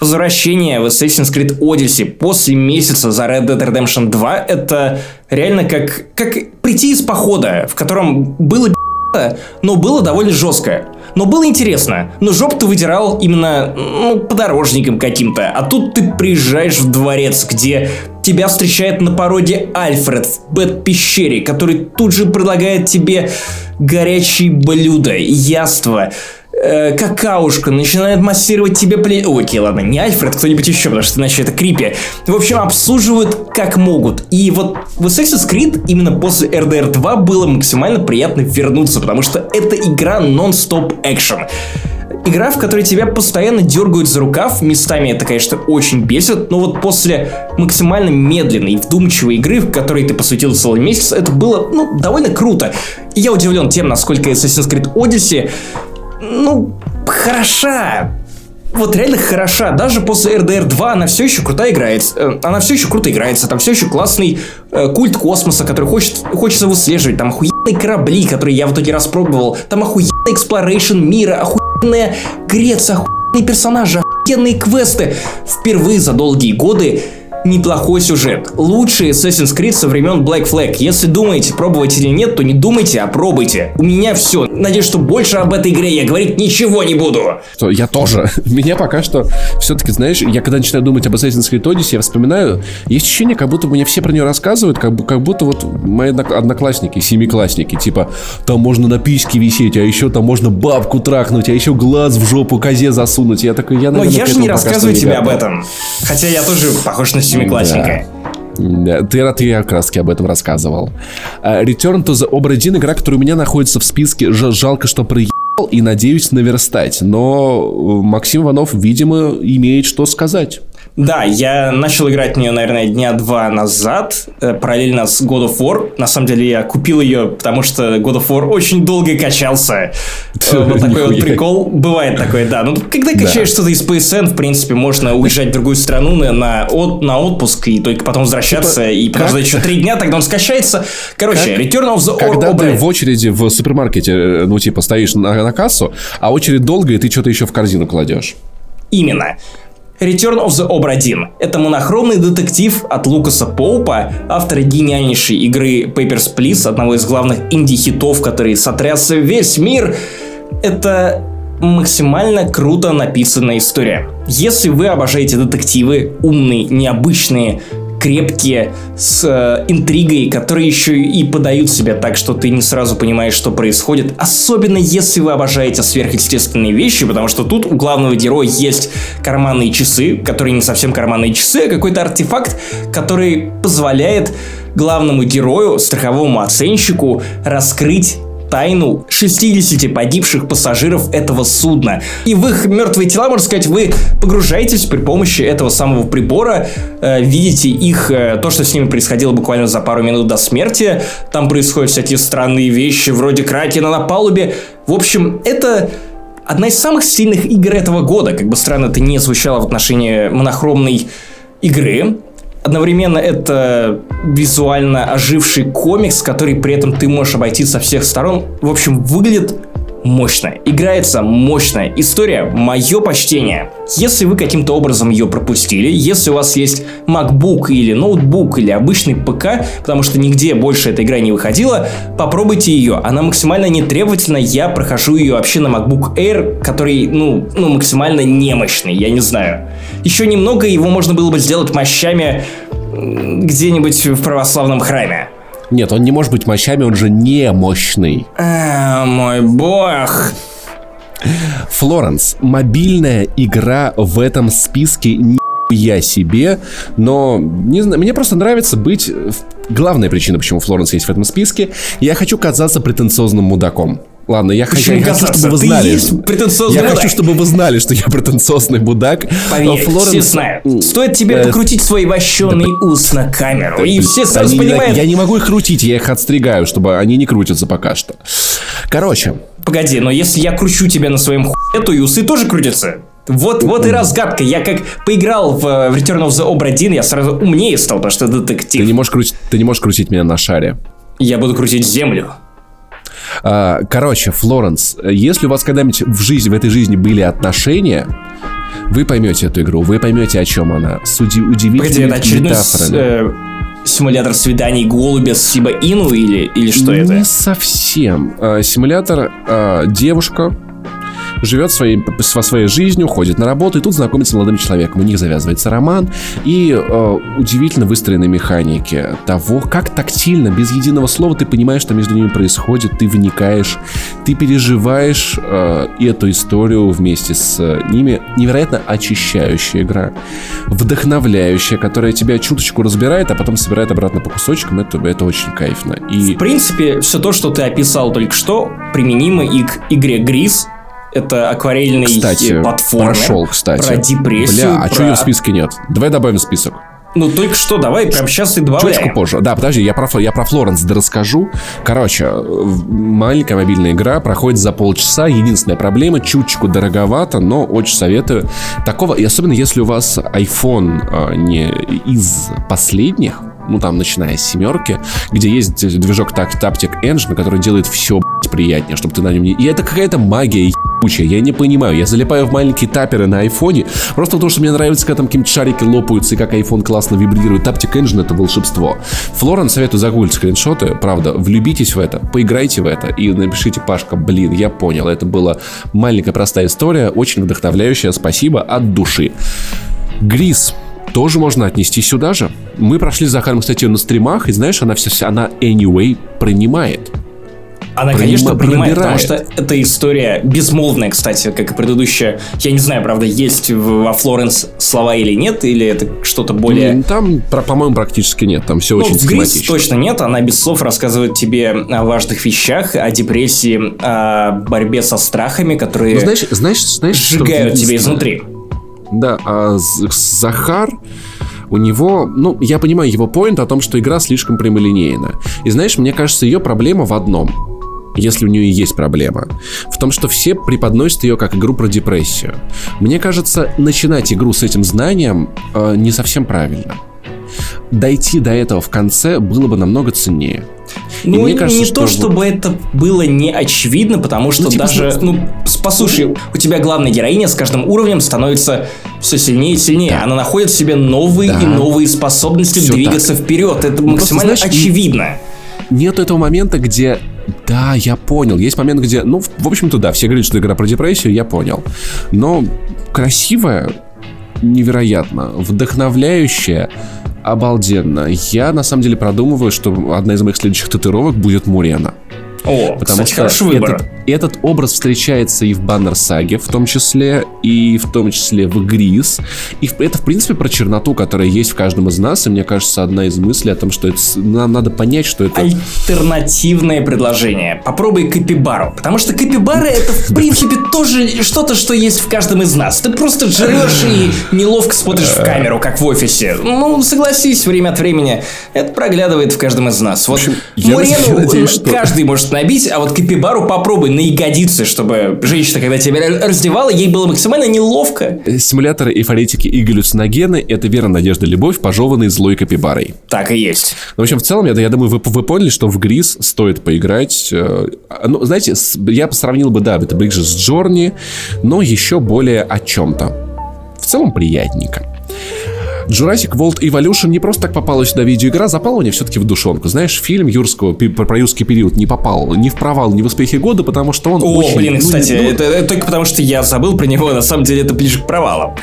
S1: Возвращение в Assassin's Creed Odyssey после месяца за Red Dead Redemption 2 это реально как, как прийти из похода, в котором было но было довольно жестко. Но было интересно. Но жоп ты выдирал именно ну, подорожником каким-то. А тут ты приезжаешь в дворец, где тебя встречает на породе Альфред в Бэт-пещере, который тут же предлагает тебе горячие блюда, яства, э, какаушка, начинает массировать тебе плечи. Окей, ладно, не Альфред, кто-нибудь еще, потому что иначе это крипи. В общем, обслуживают как могут. И вот в Assassin's Creed именно после RDR 2 было максимально приятно вернуться, потому что это игра нон-стоп экшен. Игра, в которой тебя постоянно дергают за рукав, местами это, конечно, очень бесит, но вот после максимально медленной вдумчивой игры, в которой ты посвятил целый месяц, это было, ну, довольно круто. И я удивлен тем, насколько Assassin's Creed Odyssey ну, хороша. Вот реально хороша. Даже после RDR 2 она все еще круто играется. Э, она все еще круто играется. Там все еще классный э, культ космоса, который хочет, хочется выслеживать. Там охуенные корабли, которые я в итоге распробовал. Там охуенный exploration мира, охуенная Греция, охуенные персонажи, охуенные квесты. Впервые за долгие годы неплохой сюжет. Лучший Assassin's Creed со времен Black Flag. Если думаете, пробовать или нет, то не думайте, а пробуйте. У меня все. Надеюсь, что больше об этой игре я говорить ничего не буду.
S2: Я тоже. Меня пока что все-таки, знаешь, я когда начинаю думать об Assassin's Creed Odyssey, я вспоминаю, есть ощущение, как будто мне все про нее рассказывают, как, как будто вот мои одноклассники, семиклассники, типа, там можно на письке висеть, а еще там можно бабку трахнуть, а еще глаз в жопу козе засунуть. Я такой, я,
S1: наверное, Но я же не рассказываю тебе об этом. Хотя я тоже похож на семиклассника.
S2: Да. Ты, ты как раз об этом рассказывал. Uh, Return to the Obra Dinn, игра, которая у меня находится в списке. Жалко, что проехал и надеюсь наверстать. Но Максим Иванов, видимо, имеет что сказать.
S1: Да, я начал играть в нее, наверное, дня два назад, э, параллельно с God of War. На самом деле я купил ее, потому что God of War очень долго качался. Э, вот такой вот прикол. Бывает такое, да. Ну, когда качаешь что-то из PSN, в принципе, можно уезжать в другую страну на, от, на отпуск и только потом возвращаться типа, и подождать еще три дня, тогда он скачается. Короче, Return of the
S2: Когда ты в очереди в супермаркете, э, ну, типа, стоишь на, на кассу, а очередь долгая, и ты что-то еще в корзину кладешь.
S1: Именно. Return of the Obra Dinn. Это монохромный детектив от Лукаса Поупа, автора гениальнейшей игры Papers, Please, одного из главных инди-хитов, который сотрясся весь мир. Это максимально круто написанная история. Если вы обожаете детективы, умные, необычные, крепкие, с э, интригой, которые еще и подают себя так, что ты не сразу понимаешь, что происходит. Особенно если вы обожаете сверхъестественные вещи, потому что тут у главного героя есть карманные часы, которые не совсем карманные часы, а какой-то артефакт, который позволяет главному герою, страховому оценщику, раскрыть тайну 60 погибших пассажиров этого судна. И в их мертвые тела, можно сказать, вы погружаетесь при помощи этого самого прибора, э, видите их, э, то, что с ними происходило буквально за пару минут до смерти. Там происходят всякие странные вещи, вроде Кракена на палубе. В общем, это одна из самых сильных игр этого года, как бы странно это не звучало в отношении монохромной игры. Одновременно это визуально оживший комикс, который при этом ты можешь обойти со всех сторон. В общем, выглядит мощно. Играется мощная история, мое почтение. Если вы каким-то образом ее пропустили, если у вас есть MacBook или ноутбук или обычный ПК, потому что нигде больше эта игра не выходила, попробуйте ее. Она максимально нетребовательна, я прохожу ее вообще на MacBook Air, который, ну, ну максимально немощный, я не знаю. Еще немного его можно было бы сделать мощами где-нибудь в православном храме.
S2: Нет, он не может быть мощами, он же не мощный.
S1: А, мой бог.
S2: Флоренс, мобильная игра в этом списке не я себе, но не знаю, мне просто нравится быть... Главная причина, почему Флоренс есть в этом списке, я хочу казаться претенциозным мудаком. Ладно, я, хочу, я хочу, чтобы вы знали. Я мудак. хочу, чтобы вы знали, что я претенциозный мудак.
S1: Поверь, Флоренс... все знают. Стоит тебе э... покрутить свой вощеный да, ус на камеру, и все сразу они, понимают...
S2: Я не могу их крутить, я их отстригаю, чтобы они не крутятся пока что. Короче.
S1: Погоди, но если я кручу тебя на своем хуе, то и усы тоже крутятся. Вот, вот и разгадка. Я как поиграл в, в Return of the Obra 1, я сразу умнее стал, потому что детектив.
S2: Ты не можешь крутить, ты не можешь крутить меня на шаре.
S1: Я буду крутить землю.
S2: А, короче, Флоренс, если у вас когда-нибудь в жизни, в этой жизни были отношения, вы поймете эту игру, вы поймете, о чем она. Суди удивительными Погоди, это метафорами.
S1: Э, симулятор свиданий голубя с Сиба Ину или, или что
S2: Не
S1: это?
S2: Не совсем. А, симулятор а, девушка, живет своей, со своей жизнью, ходит на работу, и тут знакомится с молодым человеком. У них завязывается роман, и э, удивительно выстроены механики того, как тактильно, без единого слова ты понимаешь, что между ними происходит, ты вникаешь, ты переживаешь э, эту историю вместе с ними. Невероятно очищающая игра, вдохновляющая, которая тебя чуточку разбирает, а потом собирает обратно по кусочкам. Это, это очень кайфно.
S1: И... В принципе, все то, что ты описал только что, применимо и к игре Грис, это акварельный
S2: кстати,
S1: платформер.
S2: прошел, кстати.
S1: Про депрессию.
S2: Бля, а про... что ее в списке нет? Давай добавим в список.
S1: Ну, только что, давай, прям сейчас и добавляем.
S2: Чуточку позже. Да, подожди, я про, я про Флоренс да расскажу. Короче, маленькая мобильная игра проходит за полчаса. Единственная проблема, чуточку дороговато, но очень советую. Такого, и особенно если у вас iPhone а, не из последних, ну там начиная с семерки, где есть движок Taptic Engine, который делает все приятнее, чтобы ты на нем не... И это какая-то магия ебучая, я не понимаю. Я залипаю в маленькие таперы на айфоне, просто потому что мне нравится, когда там какие-то шарики лопаются и как iPhone классно вибрирует. Taptic Engine это волшебство. Флорен советую загуглить скриншоты, правда, влюбитесь в это, поиграйте в это и напишите, Пашка, блин, я понял, это была маленькая простая история, очень вдохновляющая, спасибо от души. Грис тоже можно отнести сюда же. Мы прошли с Захаром, кстати, на стримах, и знаешь, она все, она anyway принимает.
S1: Она, Приним... конечно, принимает, потому что эта история безмолвная, кстати, как и предыдущая. Я не знаю, правда, есть во Флоренс слова или нет, или это что-то более...
S2: Там, по-моему, практически нет, там все ну, очень в Грис
S1: точно нет, она без слов рассказывает тебе о важных вещах, о депрессии, о борьбе со страхами, которые ну, знаешь, знаешь, знаешь, сжигают тебя изнутри.
S2: Да, а Захар у него, ну, я понимаю его поинт о том, что игра слишком прямолинейна. И знаешь, мне кажется, ее проблема в одном если у нее и есть проблема, в том, что все преподносят ее как игру про депрессию. Мне кажется, начинать игру с этим знанием э, не совсем правильно. Дойти до этого в конце было бы намного ценнее.
S1: Ну, мне кажется, не что то, чтобы это было не очевидно, потому что ну, типа, даже, ну, послушай, у тебя главная героиня с каждым уровнем становится все сильнее и сильнее. Да. Она находит в себе новые да. и новые способности все двигаться так. вперед. Это ну, максимально знаешь, очевидно.
S2: Нет этого момента, где да, я понял. Есть момент, где, ну, в общем-то, да, все говорят, что игра про депрессию, я понял. Но красивая, невероятно, вдохновляющая, обалденно. Я, на самом деле, продумываю, что одна из моих следующих татуировок будет Мурена.
S1: О, Потому кстати, что хороший выбор.
S2: Этот, этот образ встречается и в Баннер Саге, в том числе, и в том числе в Грис. И это, в принципе, про черноту, которая есть в каждом из нас. И мне кажется, одна из мыслей о том, что это, нам надо понять, что это...
S1: Альтернативное предложение. Попробуй капибару. Потому что капибара это, в принципе, тоже что-то, что есть в каждом из нас. Ты просто жрешь и неловко смотришь в камеру, как в офисе. Ну, согласись, время от времени это проглядывает в каждом из нас. Вот Мурену каждый может набить, а вот капибару попробуй на ягодицы, чтобы женщина, когда тебя раздевала, ей было максимально неловко.
S2: Симуляторы эйфоритики и галлюциногены – это вера, надежда, любовь, пожеванные злой капибарой.
S1: Так и есть.
S2: Ну, в общем, в целом, я, я думаю, вы, вы поняли, что в Грис стоит поиграть. Э, ну, знаете, я сравнил бы, да, это ближе с Джорни, но еще более о чем-то. В целом приятненько. Jurassic World Evolution не просто так попала сюда видеоигра, запала мне все-таки в душонку. Знаешь, фильм юрского, про юрский период не попал ни в провал, ни в успехе года, потому что он
S1: О, очень... блин, ну, кстати, ну, это, это только потому, что я забыл про него, на самом деле это ближе к провалам.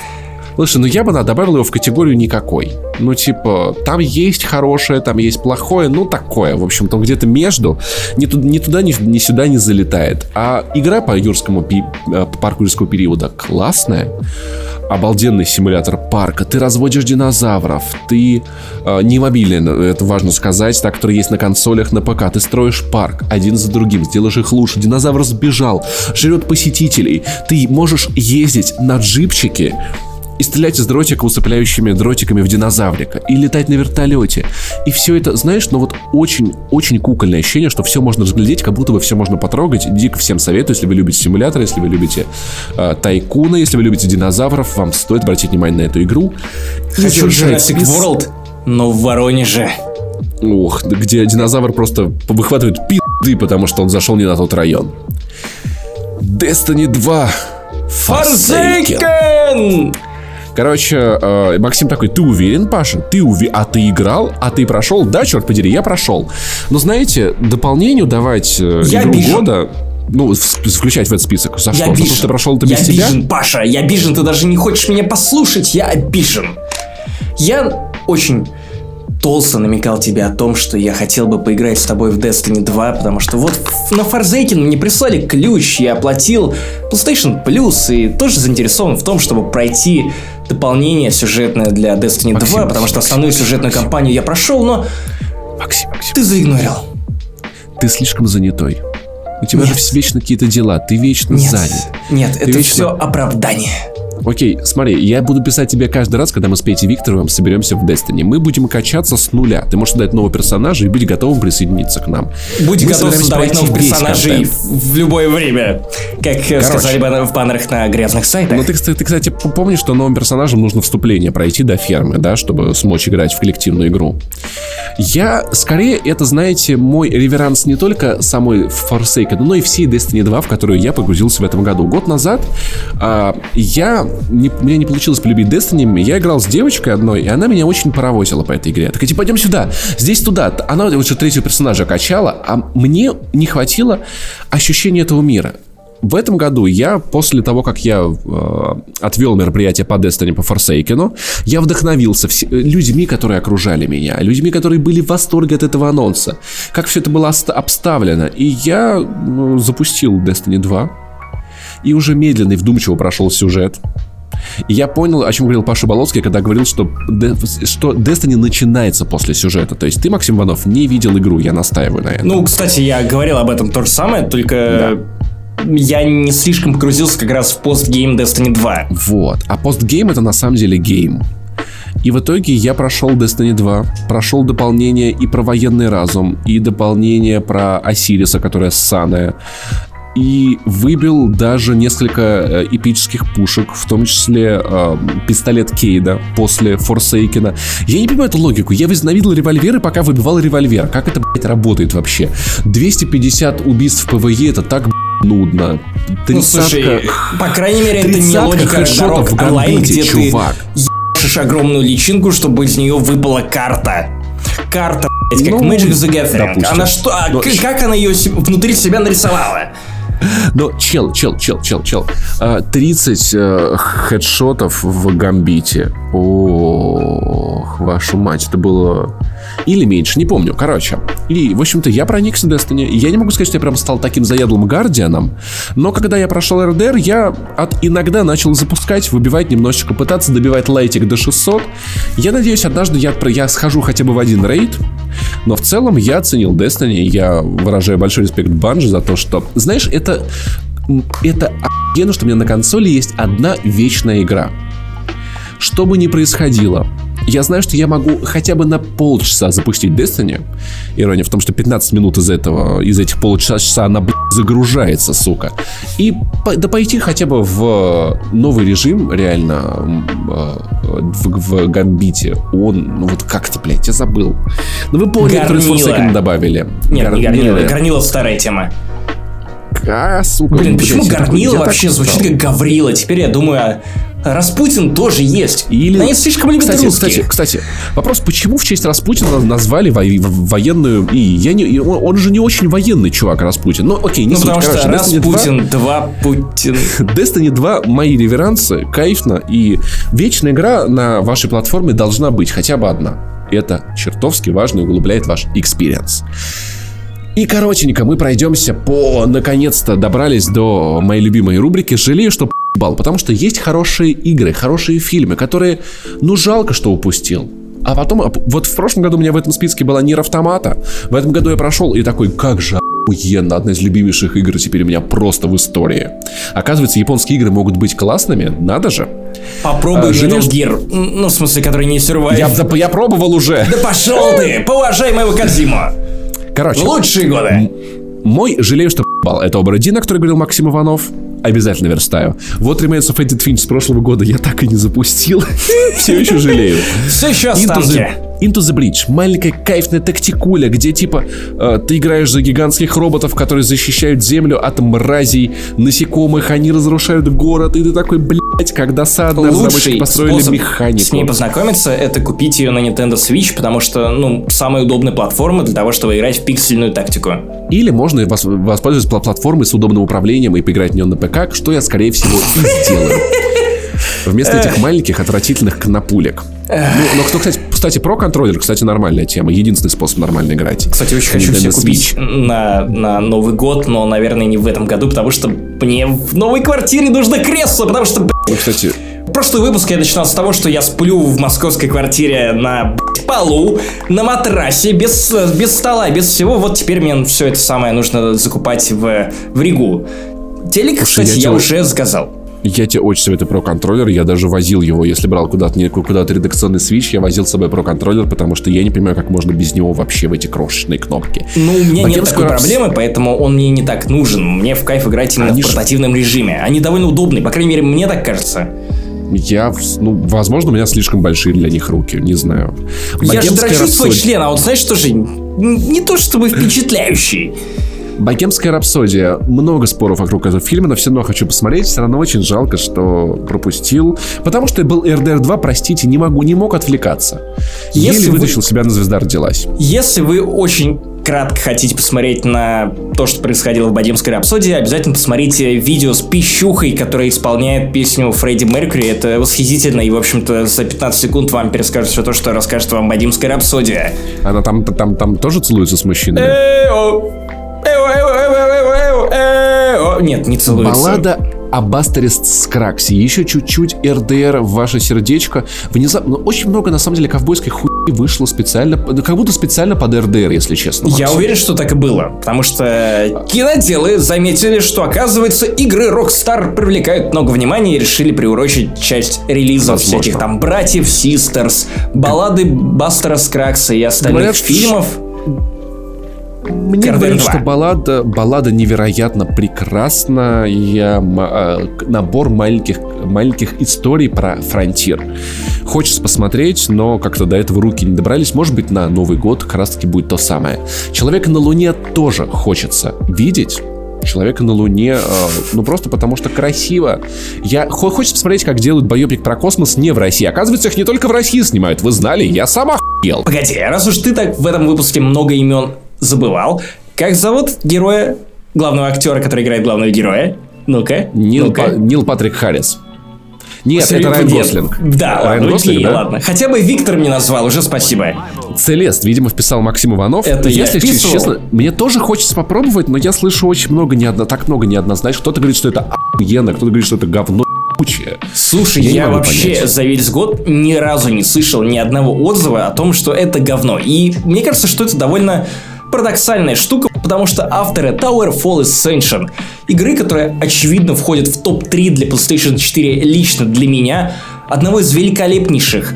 S2: Слушай, ну я бы да, добавил его в категорию никакой. Ну, типа, там есть хорошее, там есть плохое, ну, такое. В общем, там где-то между. Ни, туда, ни туда, ни, ни сюда не залетает. А игра по юрскому пи, э, по парку юрского периода классная. обалденный симулятор парка, ты разводишь динозавров, ты э, не мобилен, это важно сказать, так, который есть на консолях на ПК, ты строишь парк один за другим, сделаешь их лучше, динозавр сбежал, жрет посетителей, ты можешь ездить на джипчике, и стрелять из дротика усыпляющими дротиками в динозаврика, и летать на вертолете. И все это, знаешь, ну вот очень-очень кукольное ощущение, что все можно разглядеть, как будто бы все можно потрогать. Дико всем советую, если вы любите симулятор, если вы любите э, тайкуна, если вы любите динозавров, вам стоит обратить внимание на эту игру.
S1: Хочу Jurassic World, но в Воронеже.
S2: Ох, где динозавр просто выхватывает пи***ды, потому что он зашел не на тот район. Destiny 2
S1: Forsaken!
S2: Короче, э, Максим такой, ты уверен, Паша? Ты уверен? А ты играл? А ты прошел? Да, черт подери, я прошел. Но знаете, дополнению давать э, я игру обижен. года ну, включать в этот список. За
S1: я
S2: что?
S1: Обижен.
S2: За то, что прошел это
S1: я
S2: без
S1: обижен, тебя? Паша, я обижен, ты даже не хочешь меня послушать, я обижен. Я очень толсто намекал тебе о том, что я хотел бы поиграть с тобой в Destiny 2, потому что вот на Forsaken мне прислали ключ, я оплатил PlayStation Plus и тоже заинтересован в том, чтобы пройти дополнение сюжетное для Destiny Максим, 2, потому что основную Максим, сюжетную Максим. кампанию я прошел, но Максим, Максим. ты заигнорил.
S2: Ты слишком занятой. У тебя нет. же вечно какие-то дела, ты вечно
S1: нет,
S2: занят.
S1: Нет, ты это вечно... все оправдание.
S2: Окей, смотри, я буду писать тебе каждый раз, когда мы с Петей Викторовым соберемся в Destiny. Мы будем качаться с нуля. Ты можешь создать нового персонажа и быть готовым присоединиться к нам.
S1: Будь мы готов создавать новых персонажей в, любое время. Как Короче. сказали бы в баннерах на грязных сайтах.
S2: Ну, ты, ты, кстати, помнишь, что новым персонажам нужно вступление пройти до фермы, да, чтобы смочь играть в коллективную игру. Я, скорее, это, знаете, мой реверанс не только самой Forsaken, но и всей Destiny 2, в которую я погрузился в этом году. Год назад э, я не, меня не получилось полюбить Destiny, я играл с девочкой одной, и она меня очень паровозила по этой игре. Так типа, пойдем сюда, здесь туда. Она уже третьего персонажа качала, а мне не хватило ощущения этого мира. В этом году я, после того, как я э, отвел мероприятие по Destiny по Forsaken, я вдохновился вс- людьми, которые окружали меня, людьми, которые были в восторге от этого анонса, как все это было обставлено. И я ну, запустил Destiny 2, и уже медленно и вдумчиво прошел сюжет. И я понял, о чем говорил Паша Болоцкий, когда говорил, что, что Destiny начинается после сюжета. То есть ты, Максим Иванов, не видел игру, я настаиваю на этом.
S1: Ну, кстати, я говорил об этом то же самое, только да. я не слишком погрузился как раз в постгейм Destiny 2.
S2: Вот. А postgame это на самом деле game. И в итоге я прошел Destiny 2, прошел дополнение и про военный разум, и дополнение про Осириса, которая ссаная, и выбил даже несколько э, эпических пушек, в том числе э, пистолет Кейда после Forsaken а. Я не понимаю эту логику. Я возненавидел револьверы, пока выбивал револьвер. Как это, блядь, работает вообще? 250 убийств в PvE это так, нудно.
S1: Тридцатка... Ну, слушай, по крайней мере, это не логика дорог онлайн, где чувак. ты ебашишь огромную личинку, чтобы из нее выпала карта. Карта, блядь, как ну, Magic the Gathering. Допустим. Она что? А Но... как она ее внутри себя нарисовала?
S2: Но чел, чел, чел, чел, чел. 30 а, э, хедшотов в гамбите. Ох, вашу мать, это было... Или меньше, не помню. Короче. И, в общем-то, я проникся Destiny. Я не могу сказать, что я прям стал таким заядлым гардианом. Но когда я прошел РДР, я от иногда начал запускать, выбивать немножечко, пытаться добивать лайтик до 600. Я надеюсь, однажды я, я схожу хотя бы в один рейд. Но в целом я оценил Destiny. Я выражаю большой респект Банжи за то, что... Знаешь, это... Это охуенно, что у меня на консоли есть одна вечная игра. Что бы ни происходило, я знаю, что я могу хотя бы на полчаса запустить Destiny. Ирония в том, что 15 минут из этого, из этих полчаса она, блядь, загружается, сука. И да пойти хотя бы в новый режим, реально, в, в Гамбите. Он, ну вот как-то, блядь, я забыл. Ну вы поняли, который с добавили.
S1: Нет, Гар... не Горнила. Горнила старая тема. А, сука. Блин, почему Горнила вообще звучит как Гаврила? Теперь я думаю, Распутин тоже есть. Или... Они слишком любят
S2: кстати,
S1: русских.
S2: Кстати, кстати, вопрос, почему в честь Распутина назвали во военную... И я не... Он, он же не очень военный чувак, Распутин. Ну, окей, не
S1: ну,
S2: суть.
S1: потому Короче, что Распутин 2... 2 Путин.
S2: Destiny 2 мои реверансы, кайфно. И вечная игра на вашей платформе должна быть хотя бы одна. Это чертовски важно и углубляет ваш experience. И коротенько мы пройдемся по... Наконец-то добрались до моей любимой рубрики. Жалею, что бал, потому что есть хорошие игры, хорошие фильмы, которые, ну, жалко, что упустил. А потом, вот в прошлом году у меня в этом списке была Нир Автомата. В этом году я прошел и такой, как же охуенно, одна из любимейших игр теперь у меня просто в истории. Оказывается, японские игры могут быть классными, надо же.
S1: Попробуй а, Metal Gear, ну, в смысле, который не Survive.
S2: Я, да, я пробовал уже.
S1: Да пошел ты, поуважай моего Кадзима.
S2: Короче.
S1: Лучшие годы.
S2: Мой жалею, что бал. Это Обородина, который говорил Максим Иванов. Обязательно верстаю. Вот Remains of Edith Finch с прошлого года я так и не запустил. Все еще жалею.
S1: Все еще останки.
S2: Into the Breach. Маленькая кайфная тактикуля, где типа э, ты играешь за гигантских роботов, которые защищают землю от мразей, насекомых, они разрушают город, и ты такой, блядь, как досадно,
S1: разработчики построили механику. с ней познакомиться, это купить ее на Nintendo Switch, потому что, ну, самая удобная платформа для того, чтобы играть в пиксельную тактику.
S2: Или можно воспользоваться платформой с удобным управлением и поиграть в нее на ПК, что я, скорее всего, и сделаю. Вместо этих маленьких отвратительных кнопулек. Ну, но кто, кстати, кстати, про контроллер, кстати, нормальная тема. Единственный способ нормально играть.
S1: Кстати, очень хочу себе купить на, на Новый год, но, наверное, не в этом году, потому что мне в новой квартире нужно кресло, потому что,
S2: Ну, кстати,
S1: прошлый выпуск я начинал с того, что я сплю в московской квартире на полу, на матрасе, без, без стола, без всего. Вот теперь мне все это самое нужно закупать в, в Ригу. Телек, кстати, я, я уже заказал.
S2: Я тебе очень советую про контроллер. Я даже возил его, если брал куда-то куда-то редакционный свич, я возил с собой про контроллер, потому что я не понимаю, как можно без него вообще в эти крошечные кнопки.
S1: Ну, у меня нет такой проблемы, поэтому он мне не так нужен. Мне в кайф играть именно Они в портативном ж... режиме. Они довольно удобные, по крайней мере, мне так кажется.
S2: Я, ну, возможно, у меня слишком большие для них руки, не знаю.
S1: Я же дрочу рапсодия... свой член, а вот знаешь, что же, не то чтобы впечатляющий.
S2: Богемская рапсодия. Много споров вокруг этого фильма, но все равно хочу посмотреть. Все равно очень жалко, что пропустил. Потому что был РДР 2, простите, не могу, не мог отвлекаться. Если Еле вытащил вы... себя на звезда родилась.
S1: Если вы очень кратко хотите посмотреть на то, что происходило в Богемской рапсодии, обязательно посмотрите видео с пищухой, которая исполняет песню Фредди Меркьюри. Это восхитительно, и, в общем-то, за 15 секунд вам перескажет все то, что расскажет вам Богемская рапсодия.
S2: Она там, там, там тоже целуется с мужчинами?
S1: Нет, не целуется.
S2: Баллада об Астерис Скраксе. Еще чуть-чуть РДР в ваше сердечко. Внезапно, ну, очень много, на самом деле, ковбойской хуйни вышло специально, как будто специально под РДР, если честно.
S1: Максим. Я уверен, что так и было. Потому что киноделы заметили, что, оказывается, игры Rockstar привлекают много внимания и решили приурочить часть релизов Возможно. всяких там братьев, систерс, баллады Бастера Скракса и остальных Говорят, фильмов.
S2: Мне говорят, что баллада, баллада невероятно прекрасна. Я, а, набор маленьких, маленьких историй про фронтир. Хочется посмотреть, но как-то до этого руки не добрались. Может быть, на Новый год как раз таки будет то самое. Человека на Луне тоже хочется видеть. Человека на Луне, э, ну просто потому что красиво. Я хочется посмотреть, как делают боепик про космос не в России. Оказывается, их не только в России снимают. Вы знали? Я сам охуел.
S1: Погоди, раз уж ты так в этом выпуске много имен забывал. Как зовут героя, главного актера, который играет главного героя? Ну-ка.
S2: Нил,
S1: ну-ка.
S2: Па- Нил Патрик Харрис. Нет, Серьезно? это Райан Гослинг.
S1: Да, Райан ладно, Гослинг, окей, да? ладно. Хотя бы Виктор мне назвал, уже спасибо.
S2: Целест, видимо, вписал Максим Иванов.
S1: Это Если, я вписывал.
S2: честно, мне тоже хочется попробовать, но я слышу очень много, неодно, так много неоднозначно. Кто-то говорит, что это охуенно, кто-то говорит, что это говно ебучее.
S1: Слушай, я, я вообще понять. за весь год ни разу не слышал ни одного отзыва о том, что это говно. И мне кажется, что это довольно Парадоксальная штука, потому что авторы Tower Fall Ascension, игры, которая очевидно входит в топ-3 для PlayStation 4 лично для меня, одного из великолепнейших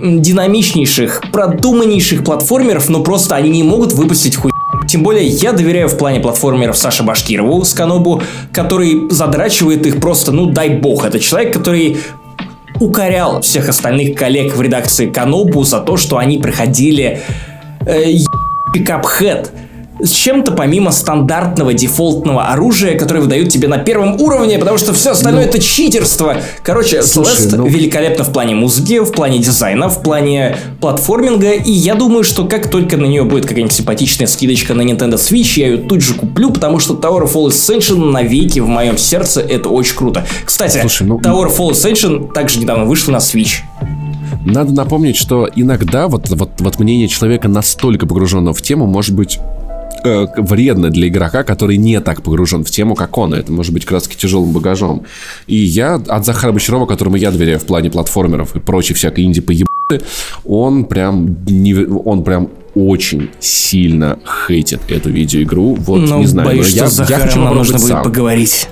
S1: динамичнейших, продуманнейших платформеров, но просто они не могут выпустить хуй. Тем более я доверяю в плане платформеров Саше Башкирову с Канобу, который задрачивает их просто, ну дай бог. Это человек, который укорял всех остальных коллег в редакции Канобу за то, что они проходили э, Cuphead с чем-то помимо стандартного дефолтного оружия, которое выдают тебе на первом уровне, потому что все остальное ну, это читерство. Короче, Celeste ну... великолепно в плане музыки, в плане дизайна, в плане платформинга, и я думаю, что как только на нее будет какая-нибудь симпатичная скидочка на Nintendo Switch, я ее тут же куплю, потому что TowerFall Ascension навеки в моем сердце это очень круто. Кстати, Слушай, ну... TowerFall Ascension также недавно вышла на Switch.
S2: Надо напомнить, что иногда вот, вот, вот мнение человека настолько погруженного в тему может быть э, вредно для игрока, который не так погружен в тему, как он. Это может быть раз тяжелым багажом. И я от Захара Бочарова, которому я доверяю в плане платформеров и прочей всякой инди поебаты, он прям, не, он прям очень сильно хейтит эту видеоигру. Вот,
S1: ну,
S2: не знаю,
S1: боюсь,
S2: я,
S1: что
S2: я хочу
S1: нам нужно будет
S2: сам.
S1: поговорить.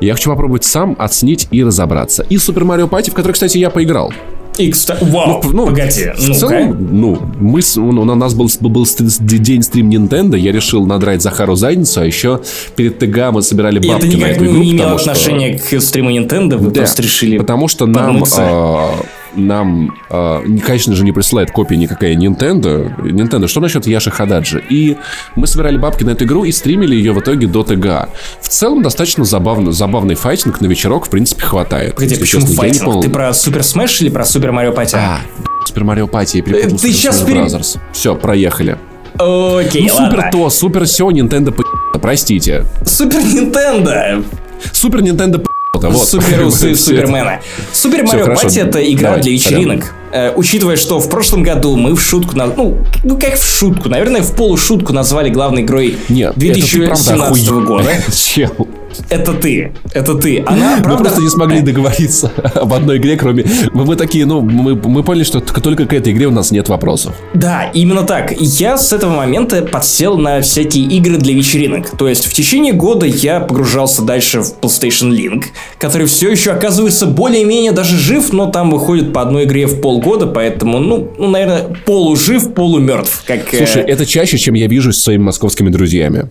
S2: Я хочу попробовать сам оценить и разобраться. И Супер Марио Пати, в который, кстати, я поиграл.
S1: И, кстати, вау,
S2: Ну,
S1: погоди,
S2: в
S1: ну-ка.
S2: целом, ну, мы, ну, у нас был, был день стрим Nintendo, я решил надрать Захару задницу, а еще перед ТГ мы собирали бабки
S1: это
S2: на
S1: никак
S2: эту игру,
S1: не имело
S2: потому что-
S1: отношения к стриму Nintendo, вы
S2: Да,
S1: просто решили
S2: Потому что нам,
S1: подмыться.
S2: Нам а, не- конечно же, не присылает копии никакая Nintendo. Nintendo, что насчет Яши Хададжи? И мы собирали бабки на эту игру и стримили ее в итоге до ТГ. В целом, достаточно забавно, забавный файтинг на вечерок, в принципе, хватает. Если
S1: почему
S2: честно,
S1: файтинг?
S2: понял.
S1: Ты про Super Smash или про Super Mario Party?
S2: А, Super Mario Party, я перепутал
S1: Э, ты
S2: Smash
S1: пере-.
S2: Все, проехали.
S1: Окей,
S2: Ну,
S1: ладно.
S2: супер то, супер все, Nintendo п***, простите.
S1: Супер Nintendo.
S2: Супер Nintendo вот.
S1: Супер усы Супермена. Super
S2: Mario
S1: Party это игра
S2: Давай,
S1: для вечеринок. Э, учитывая, что в прошлом году мы в шутку, на- ну, ну как в шутку, наверное, в полушутку назвали главной игрой
S2: Нет, это ты,
S1: 2017
S2: правда,
S1: года.
S2: Чел.
S1: Это ты, это ты. Она,
S2: Мы
S1: правда,
S2: просто не смогли договориться об одной игре, кроме... Мы, мы такие, ну, мы, мы поняли, что только к этой игре у нас нет вопросов.
S1: Да, именно так. Я с этого момента подсел на всякие игры для вечеринок. То есть в течение года я погружался дальше в PlayStation Link, который все еще оказывается более-менее даже жив, но там выходит по одной игре в полгода, поэтому, ну, ну наверное, полужив, полумертв. Как, э,
S2: Слушай, это чаще, чем я вижусь с своими московскими друзьями.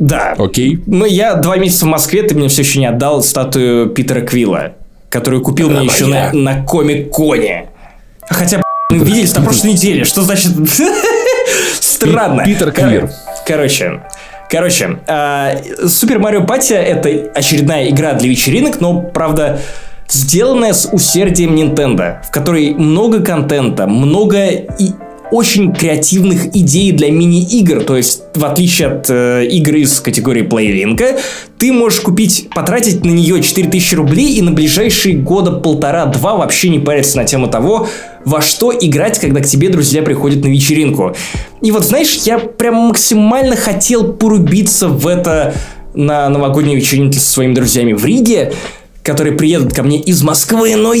S1: Да.
S2: Окей?
S1: Ну, я два месяца в Москве, ты мне все еще не отдал статую Питера Квилла, которую купил мне еще на, на Комик-Коне. Хотя, мы виделись на прошлой неделе, что значит... Странно.
S2: Питер Квир.
S1: Короче, Короче, Супер Марио Пати это очередная игра для вечеринок, но, правда, сделанная с усердием Nintendo, в которой много контента, много и очень креативных идей для мини-игр. То есть, в отличие от э, игр из категории PlayLink, ты можешь купить, потратить на нее 4000 рублей и на ближайшие года полтора-два вообще не париться на тему того, во что играть, когда к тебе друзья приходят на вечеринку. И вот, знаешь, я прям максимально хотел порубиться в это на новогодней вечеринке со своими друзьями в Риге, которые приедут ко мне из Москвы, но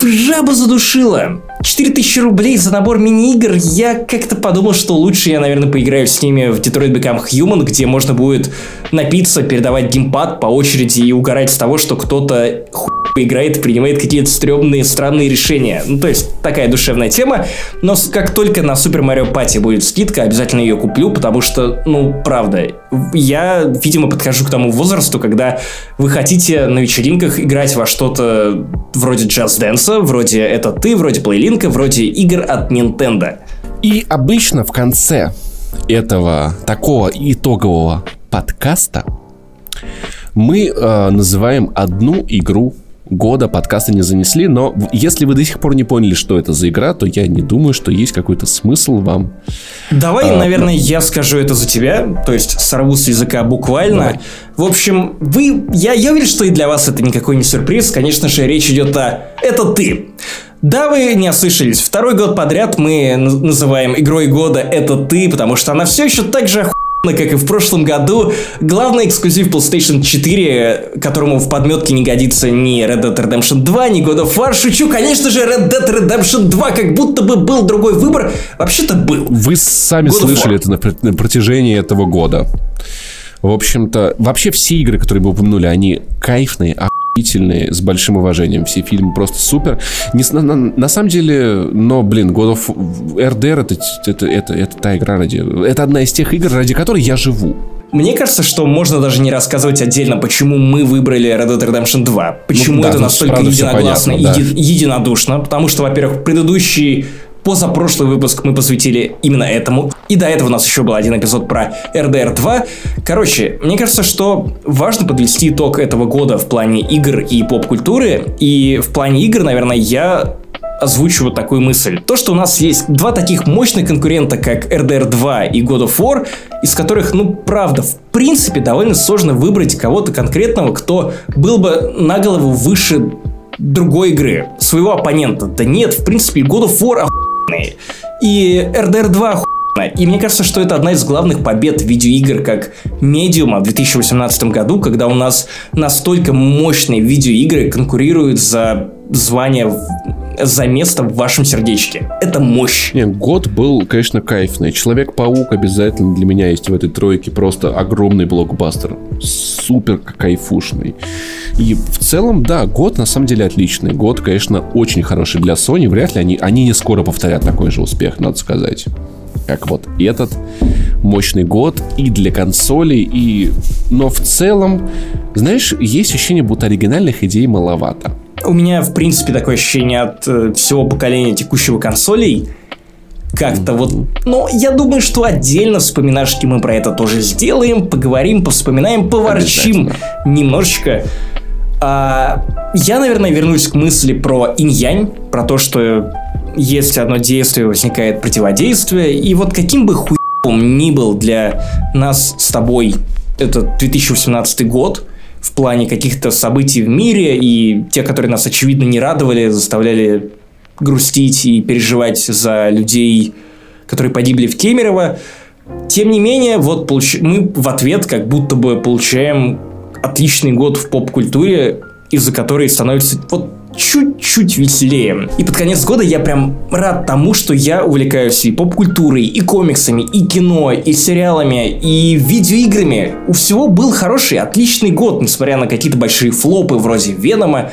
S1: жаба задушила. 4000 рублей за набор мини-игр, я как-то подумал, что лучше я, наверное, поиграю с ними в Detroit Become Human, где можно будет напиться, передавать геймпад по очереди и угорать с того, что кто-то хуй играет принимает какие-то стрёмные, странные решения. Ну, то есть, такая душевная тема. Но как только на Super Mario Party будет скидка, обязательно ее куплю, потому что, ну, правда, я, видимо, подхожу к тому возрасту, когда вы хотите на вечеринках играть во что-то вроде Just Dance, вроде Это Ты, вроде Плейлинка, вроде игр от Nintendo.
S2: И обычно в конце этого такого итогового подкаста мы э, называем одну игру года подкаста не занесли, но если вы до сих пор не поняли, что это за игра, то я не думаю, что есть какой-то смысл вам.
S1: Давай,
S2: А,
S1: наверное, я скажу это за тебя, то есть сорву с языка буквально.
S2: Давай.
S1: В общем, вы, я, я уверен, что и для вас это никакой не сюрприз. Конечно же, речь идет о «Это ты». Да, вы не ослышались. Второй год подряд мы называем игрой года «Это ты», потому что она все еще так же охуенна, как и в прошлом году. Главный эксклюзив PlayStation 4, которому в подметке не годится ни Red Dead Redemption 2, ни God of War. Шучу, конечно же, Red Dead Redemption 2, как будто бы был другой выбор. Вообще-то был.
S2: Вы сами
S1: God
S2: слышали это на, на протяжении этого года. В общем-то, вообще все игры, которые мы упомянули, они кайфные, охуительные, с большим уважением. Все фильмы просто супер. Не, на, на- самом деле, но, блин, God of RDR это, это, это, это та игра ради... Это одна из тех игр, ради которой я живу.
S1: Мне кажется, что можно даже не рассказывать отдельно, почему мы выбрали Red Dead Redemption 2. Почему
S2: Ну да,
S1: это
S2: тут
S1: настолько единогласно
S2: понятно, да.
S1: и еди- единодушно. Потому что, во-первых, предыдущий позапрошлый выпуск мы посвятили именно этому. И до этого у нас еще был один эпизод про RDR 2. Короче, мне кажется, что важно подвести итог этого года в плане игр и поп-культуры. И в плане игр, наверное, я озвучу вот такую мысль. То, что у нас есть два таких мощных конкурента, как RDR 2 и God of War, из которых, ну, правда, в принципе, довольно сложно выбрать кого-то конкретного, кто был бы на голову выше другой игры, своего оппонента. Да нет, в принципе, God of War охуенный. И RDR 2 охуенный. И мне кажется, что это одна из главных побед видеоигр как медиума в 2018 году, когда у нас настолько мощные видеоигры конкурируют за звание за место в вашем сердечке. Это мощь.
S2: Не, год был, конечно, кайфный. Человек-паук обязательно для меня есть в этой тройке. Просто огромный блокбастер. Супер кайфушный. И в целом, да, год на самом деле отличный. Год, конечно, очень хороший для Sony. Вряд ли они, они не скоро повторят такой же успех, надо сказать. Как вот этот мощный год и для консолей, и... Но в целом, знаешь, есть ощущение, будто оригинальных идей маловато.
S1: У меня, в принципе, такое ощущение от э, всего поколения текущего консолей. Как-то вот... Но я думаю, что отдельно вспоминашки мы про это тоже сделаем, поговорим, повспоминаем, поворчим немножечко. А, я, наверное, вернусь к мысли про инь-янь, про то, что если одно действие возникает противодействие, и вот каким бы хуем ни был для нас с тобой этот 2018 год, в плане каких-то событий в мире, и те, которые нас, очевидно, не радовали, заставляли грустить и переживать за людей, которые погибли в Кемерово. Тем не менее, вот получ... мы в ответ как будто бы получаем отличный год в поп-культуре, из-за которой становится вот чуть-чуть веселее. И под конец года я прям рад тому, что я увлекаюсь и поп-культурой, и комиксами, и кино, и сериалами, и видеоиграми. У всего был хороший, отличный год, несмотря на какие-то большие флопы вроде Венома.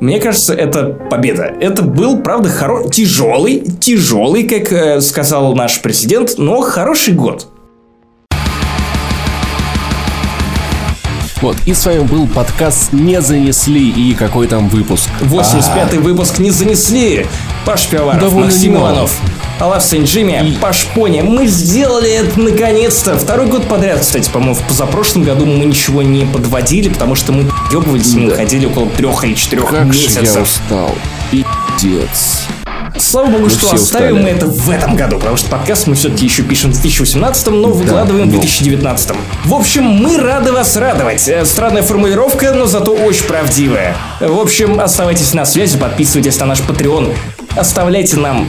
S1: Мне кажется, это победа. Это был, правда, хоро... тяжелый, тяжелый, как э, сказал наш президент, но хороший год.
S2: Вот, и с вами был подкаст «Не занесли» и какой там выпуск?
S1: 85-й а... выпуск «Не занесли». Паш Пивоваров, Довольно Максим немало. Иванов. Алав Сенджими, и... Паш Пони. Мы сделали это наконец-то. Второй год подряд, кстати, по-моему, в позапрошлом году мы ничего не подводили, потому что мы ебывались, да. мы ходили около трех или четырех
S2: как
S1: месяцев.
S2: Же я устал. Пиздец.
S1: Слава богу, мы что оставим устали. мы это в этом году, потому что подкаст мы все-таки еще пишем в 2018, но выкладываем да, в 2019. В общем, мы рады вас радовать. Э, странная формулировка, но зато очень правдивая. В общем, оставайтесь на связи, подписывайтесь на наш Patreon, оставляйте нам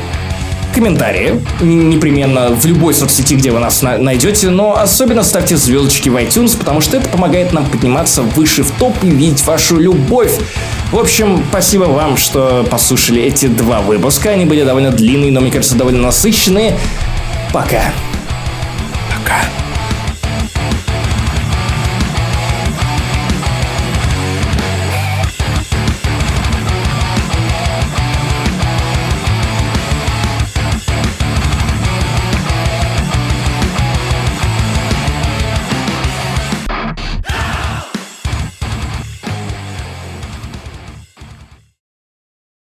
S1: комментарии, непременно в любой соцсети, где вы нас найдете, но особенно ставьте звездочки в iTunes, потому что это помогает нам подниматься выше в топ и видеть вашу любовь. В общем, спасибо вам, что послушали эти два выпуска. Они были довольно длинные, но, мне кажется, довольно насыщенные. Пока.
S2: Пока.